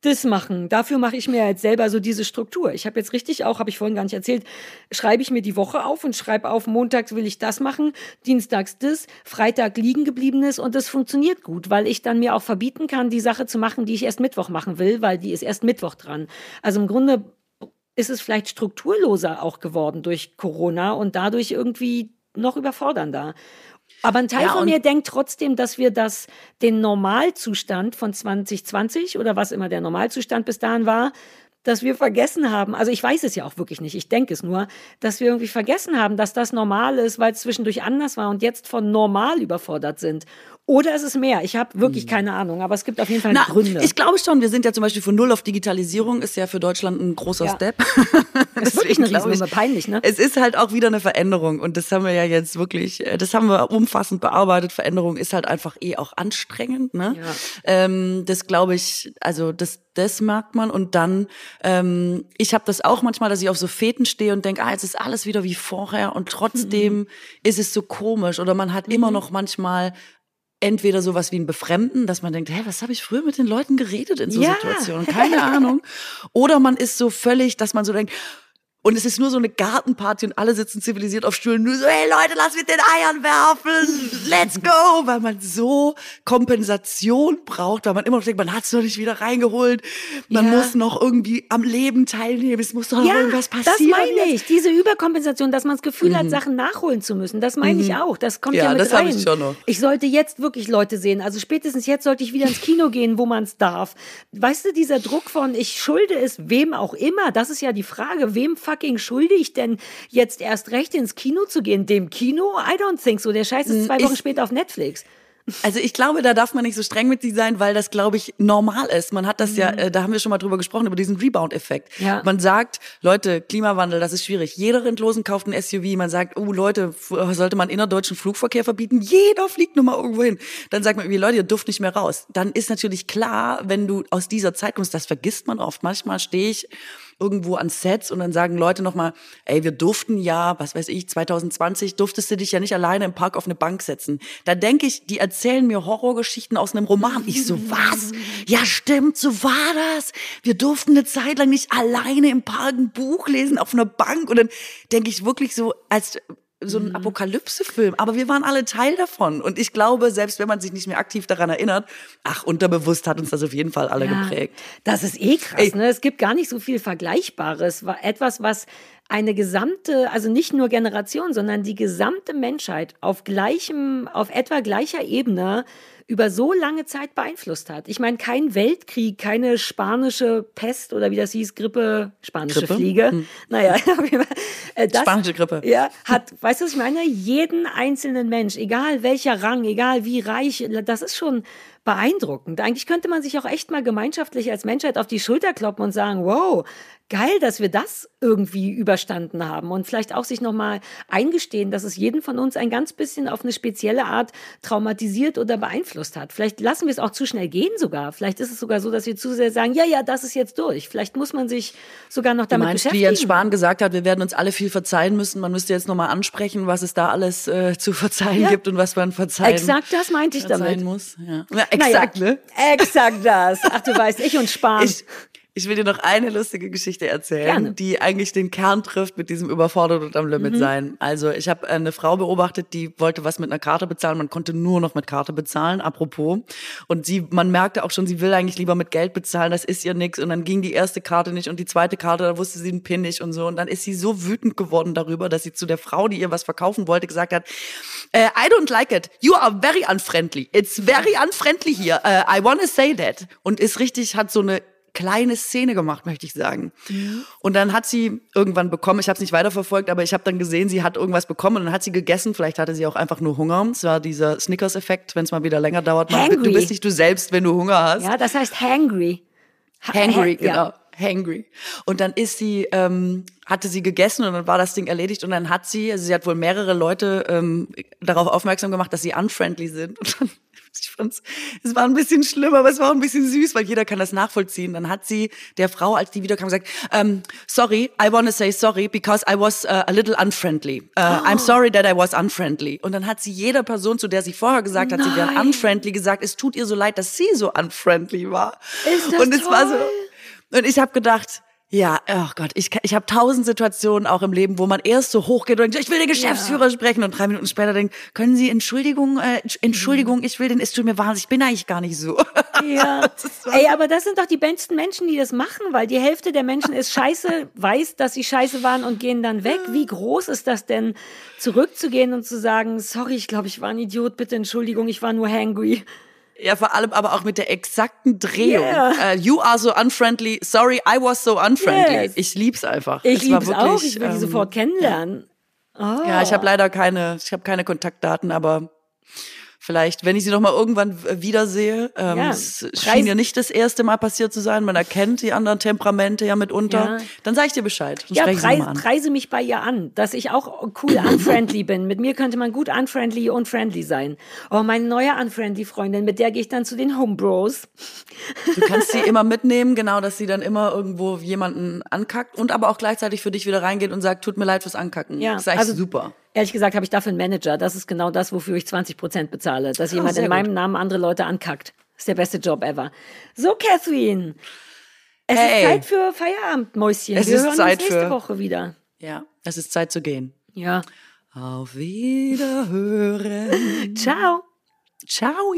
das machen. Dafür mache ich mir jetzt selber so diese Struktur. Ich habe jetzt richtig auch, habe ich vorhin gar nicht erzählt, schreibe ich mir die Woche auf und schreibe auf, montags will ich das machen, dienstags das, Freitag liegen gebliebenes und das funktioniert gut, weil ich dann mir auch verbieten kann, die Sache zu machen, die ich erst Mittwoch machen will, weil die ist erst Mittwoch dran. Also im Grunde ist es vielleicht strukturloser auch geworden durch Corona und dadurch irgendwie noch überfordernder. Aber ein Teil ja, von mir denkt trotzdem, dass wir das, den Normalzustand von 2020 oder was immer der Normalzustand bis dahin war, dass wir vergessen haben, also ich weiß es ja auch wirklich nicht, ich denke es nur, dass wir irgendwie vergessen haben, dass das normal ist, weil es zwischendurch anders war und jetzt von normal überfordert sind. Oder ist es mehr? Ich habe wirklich hm. keine Ahnung, aber es gibt auf jeden Fall Na, Gründe. Ich glaube schon, wir sind ja zum Beispiel von Null auf Digitalisierung, ist ja für Deutschland ein großer ja. Step. das *laughs* ist wirklich eine Riesennummer, peinlich, ne? Es ist halt auch wieder eine Veränderung und das haben wir ja jetzt wirklich, äh, das haben wir umfassend bearbeitet. Veränderung ist halt einfach eh auch anstrengend, ne? Ja. Ähm, das glaube ich, also das, das merkt man und dann, ähm, ich habe das auch manchmal, dass ich auf so Feten stehe und denke, ah, jetzt ist alles wieder wie vorher und trotzdem mhm. ist es so komisch oder man hat mhm. immer noch manchmal entweder sowas wie ein Befremden, dass man denkt, hä, was habe ich früher mit den Leuten geredet in so ja. Situationen? Keine Ahnung. *laughs* Oder man ist so völlig, dass man so denkt, und es ist nur so eine Gartenparty und alle sitzen zivilisiert auf Stühlen. Nur so, hey Leute, lass mit den Eiern werfen. Let's go. Weil man so Kompensation braucht, weil man immer noch denkt, man hat es noch nicht wieder reingeholt. Man ja. muss noch irgendwie am Leben teilnehmen. Es muss doch noch ja, irgendwas passieren. Das meine ich. Diese Überkompensation, dass man das Gefühl mhm. hat, Sachen nachholen zu müssen. Das meine mhm. ich auch. Das kommt ja, ja mit das rein. Ich, schon noch. ich sollte jetzt wirklich Leute sehen. Also spätestens jetzt sollte ich wieder ins Kino gehen, wo man es darf. Weißt du, dieser Druck von, ich schulde es wem auch immer. Das ist ja die Frage. Wem fucking schuldig, denn jetzt erst recht ins Kino zu gehen? Dem Kino? I don't think so. Der Scheiß ist zwei Wochen ich, später auf Netflix. Also ich glaube, da darf man nicht so streng mit sich sein, weil das, glaube ich, normal ist. Man hat das mhm. ja, äh, da haben wir schon mal drüber gesprochen, über diesen Rebound-Effekt. Ja. Man sagt, Leute, Klimawandel, das ist schwierig. Jeder Rentlosen kauft ein SUV. Man sagt, oh Leute, sollte man innerdeutschen Flugverkehr verbieten? Jeder fliegt nur mal irgendwo hin. Dann sagt man, wie Leute, ihr dürft nicht mehr raus. Dann ist natürlich klar, wenn du aus dieser Zeit kommst, das vergisst man oft. Manchmal stehe ich irgendwo an Sets und dann sagen Leute nochmal, ey, wir durften ja, was weiß ich, 2020 durftest du dich ja nicht alleine im Park auf eine Bank setzen. Da denke ich, die erzählen mir Horrorgeschichten aus einem Roman. Ich so, was? Ja, stimmt, so war das. Wir durften eine Zeit lang nicht alleine im Park ein Buch lesen auf einer Bank. Und dann denke ich wirklich so, als so ein mhm. Apokalypse-Film, aber wir waren alle Teil davon. Und ich glaube, selbst wenn man sich nicht mehr aktiv daran erinnert, ach, unterbewusst hat uns das auf jeden Fall alle ja, geprägt. Das ist eh krass, ne? Es gibt gar nicht so viel Vergleichbares. Etwas, was eine gesamte, also nicht nur Generation, sondern die gesamte Menschheit auf gleichem, auf etwa gleicher Ebene über so lange Zeit beeinflusst hat. Ich meine, kein Weltkrieg, keine spanische Pest oder wie das hieß, Grippe, spanische Grippe? Fliege. Hm. Naja, *laughs* äh, das, spanische Grippe. Ja, hat, weißt du, was ich meine? Jeden einzelnen Mensch, egal welcher Rang, egal wie reich, das ist schon beeindruckend. Eigentlich könnte man sich auch echt mal gemeinschaftlich als Menschheit auf die Schulter kloppen und sagen, wow, geil, dass wir das irgendwie überstanden haben und vielleicht auch sich nochmal eingestehen, dass es jeden von uns ein ganz bisschen auf eine spezielle Art traumatisiert oder beeinflusst hat. Vielleicht lassen wir es auch zu schnell gehen sogar. Vielleicht ist es sogar so, dass wir zu sehr sagen, ja, ja, das ist jetzt durch. Vielleicht muss man sich sogar noch damit du meinst, beschäftigen. Wie Jens Spahn gesagt hat, wir werden uns alle viel verzeihen müssen. Man müsste jetzt nochmal ansprechen, was es da alles äh, zu verzeihen ja. gibt und was man verzeihen Exakt das meinte ich damit. muss. Ja. ja exakt, naja, ne? Exakt das. Ach, du weißt, ich und Spahn. Ich, ich will dir noch eine lustige Geschichte erzählen, Gerne. die eigentlich den Kern trifft mit diesem überfordert und am Limit mhm. sein. Also ich habe eine Frau beobachtet, die wollte was mit einer Karte bezahlen. Man konnte nur noch mit Karte bezahlen, apropos. Und sie, man merkte auch schon, sie will eigentlich lieber mit Geld bezahlen, das ist ihr nix. Und dann ging die erste Karte nicht und die zweite Karte, da wusste sie den PIN nicht und so. Und dann ist sie so wütend geworden darüber, dass sie zu der Frau, die ihr was verkaufen wollte, gesagt hat, äh, I don't like it. You are very unfriendly. It's very unfriendly here. Uh, I wanna say that. Und ist richtig, hat so eine kleine Szene gemacht, möchte ich sagen. Mhm. Und dann hat sie irgendwann bekommen, ich habe es nicht weiterverfolgt, aber ich habe dann gesehen, sie hat irgendwas bekommen und dann hat sie gegessen. Vielleicht hatte sie auch einfach nur Hunger. Es war dieser Snickers-Effekt, wenn es mal wieder länger dauert. Hangry. Du bist nicht du selbst, wenn du Hunger hast. Ja, das heißt hangry. Hangry, ha genau. Ja. Hangry. Und dann ist sie, ähm, hatte sie gegessen und dann war das Ding erledigt und dann hat sie, also sie hat wohl mehrere Leute ähm, darauf aufmerksam gemacht, dass sie unfriendly sind. Und dann *laughs* ich fand's, es war ein bisschen schlimm, aber es war auch ein bisschen süß, weil jeder kann das nachvollziehen. Dann hat sie der Frau, als die wiederkam, gesagt, um, sorry, I want to say sorry because I was uh, a little unfriendly. Uh, oh. I'm sorry that I was unfriendly. Und dann hat sie jeder Person, zu der sie vorher gesagt hat, Nein. sie wäre unfriendly, gesagt, es tut ihr so leid, dass sie so unfriendly war. Ist das und es toll? war so, und ich habe gedacht, ja, oh Gott, ich, ich habe tausend Situationen auch im Leben, wo man erst so hochgeht und denkt, ich will den Geschäftsführer ja. sprechen und drei Minuten später denkt, können Sie Entschuldigung, äh, Entschuldigung, ich will den, es tut mir wahnsinnig, ich bin eigentlich gar nicht so. Ja. *laughs* Ey, aber das sind doch die besten Menschen, die das machen, weil die Hälfte der Menschen ist scheiße, *laughs* weiß, dass sie scheiße waren und gehen dann weg. Wie groß ist das denn, zurückzugehen und zu sagen, sorry, ich glaube, ich war ein Idiot, bitte Entschuldigung, ich war nur hangry. Ja, vor allem aber auch mit der exakten Drehung. Yeah. Uh, you are so unfriendly. Sorry, I was so unfriendly. Yes. Ich lieb's einfach. Ich es lieb's wirklich, auch. Ich will ähm, die sofort kennenlernen. Ja, oh. ja ich habe leider keine, ich habe keine Kontaktdaten, aber Vielleicht, wenn ich sie noch mal irgendwann wiedersehe. Ähm, ja, es schien ja nicht das erste Mal passiert zu sein. Man erkennt die anderen Temperamente ja mitunter. Ja. Dann sage ich dir Bescheid. Ja, preis, preise mich bei ihr an, dass ich auch cool *laughs* unfriendly bin. Mit mir könnte man gut unfriendly und friendly sein. Oh, meine neue unfriendly Freundin, mit der gehe ich dann zu den Homebros. Du kannst sie *laughs* immer mitnehmen, genau, dass sie dann immer irgendwo jemanden ankackt und aber auch gleichzeitig für dich wieder reingeht und sagt, tut mir leid fürs Ankacken. Ja, das ist also, super. Ehrlich gesagt habe ich dafür einen Manager. Das ist genau das, wofür ich 20 Prozent bezahle. Dass oh, jemand in meinem gut. Namen andere Leute ankackt. Das ist der beste Job ever. So, Catherine. Es hey. ist Zeit für Feierabend, Mäuschen. Es Wir ist hören Zeit uns nächste für... Woche wieder. Ja, es ist Zeit zu gehen. Ja. Auf Wiederhören. *laughs* Ciao. Ciao.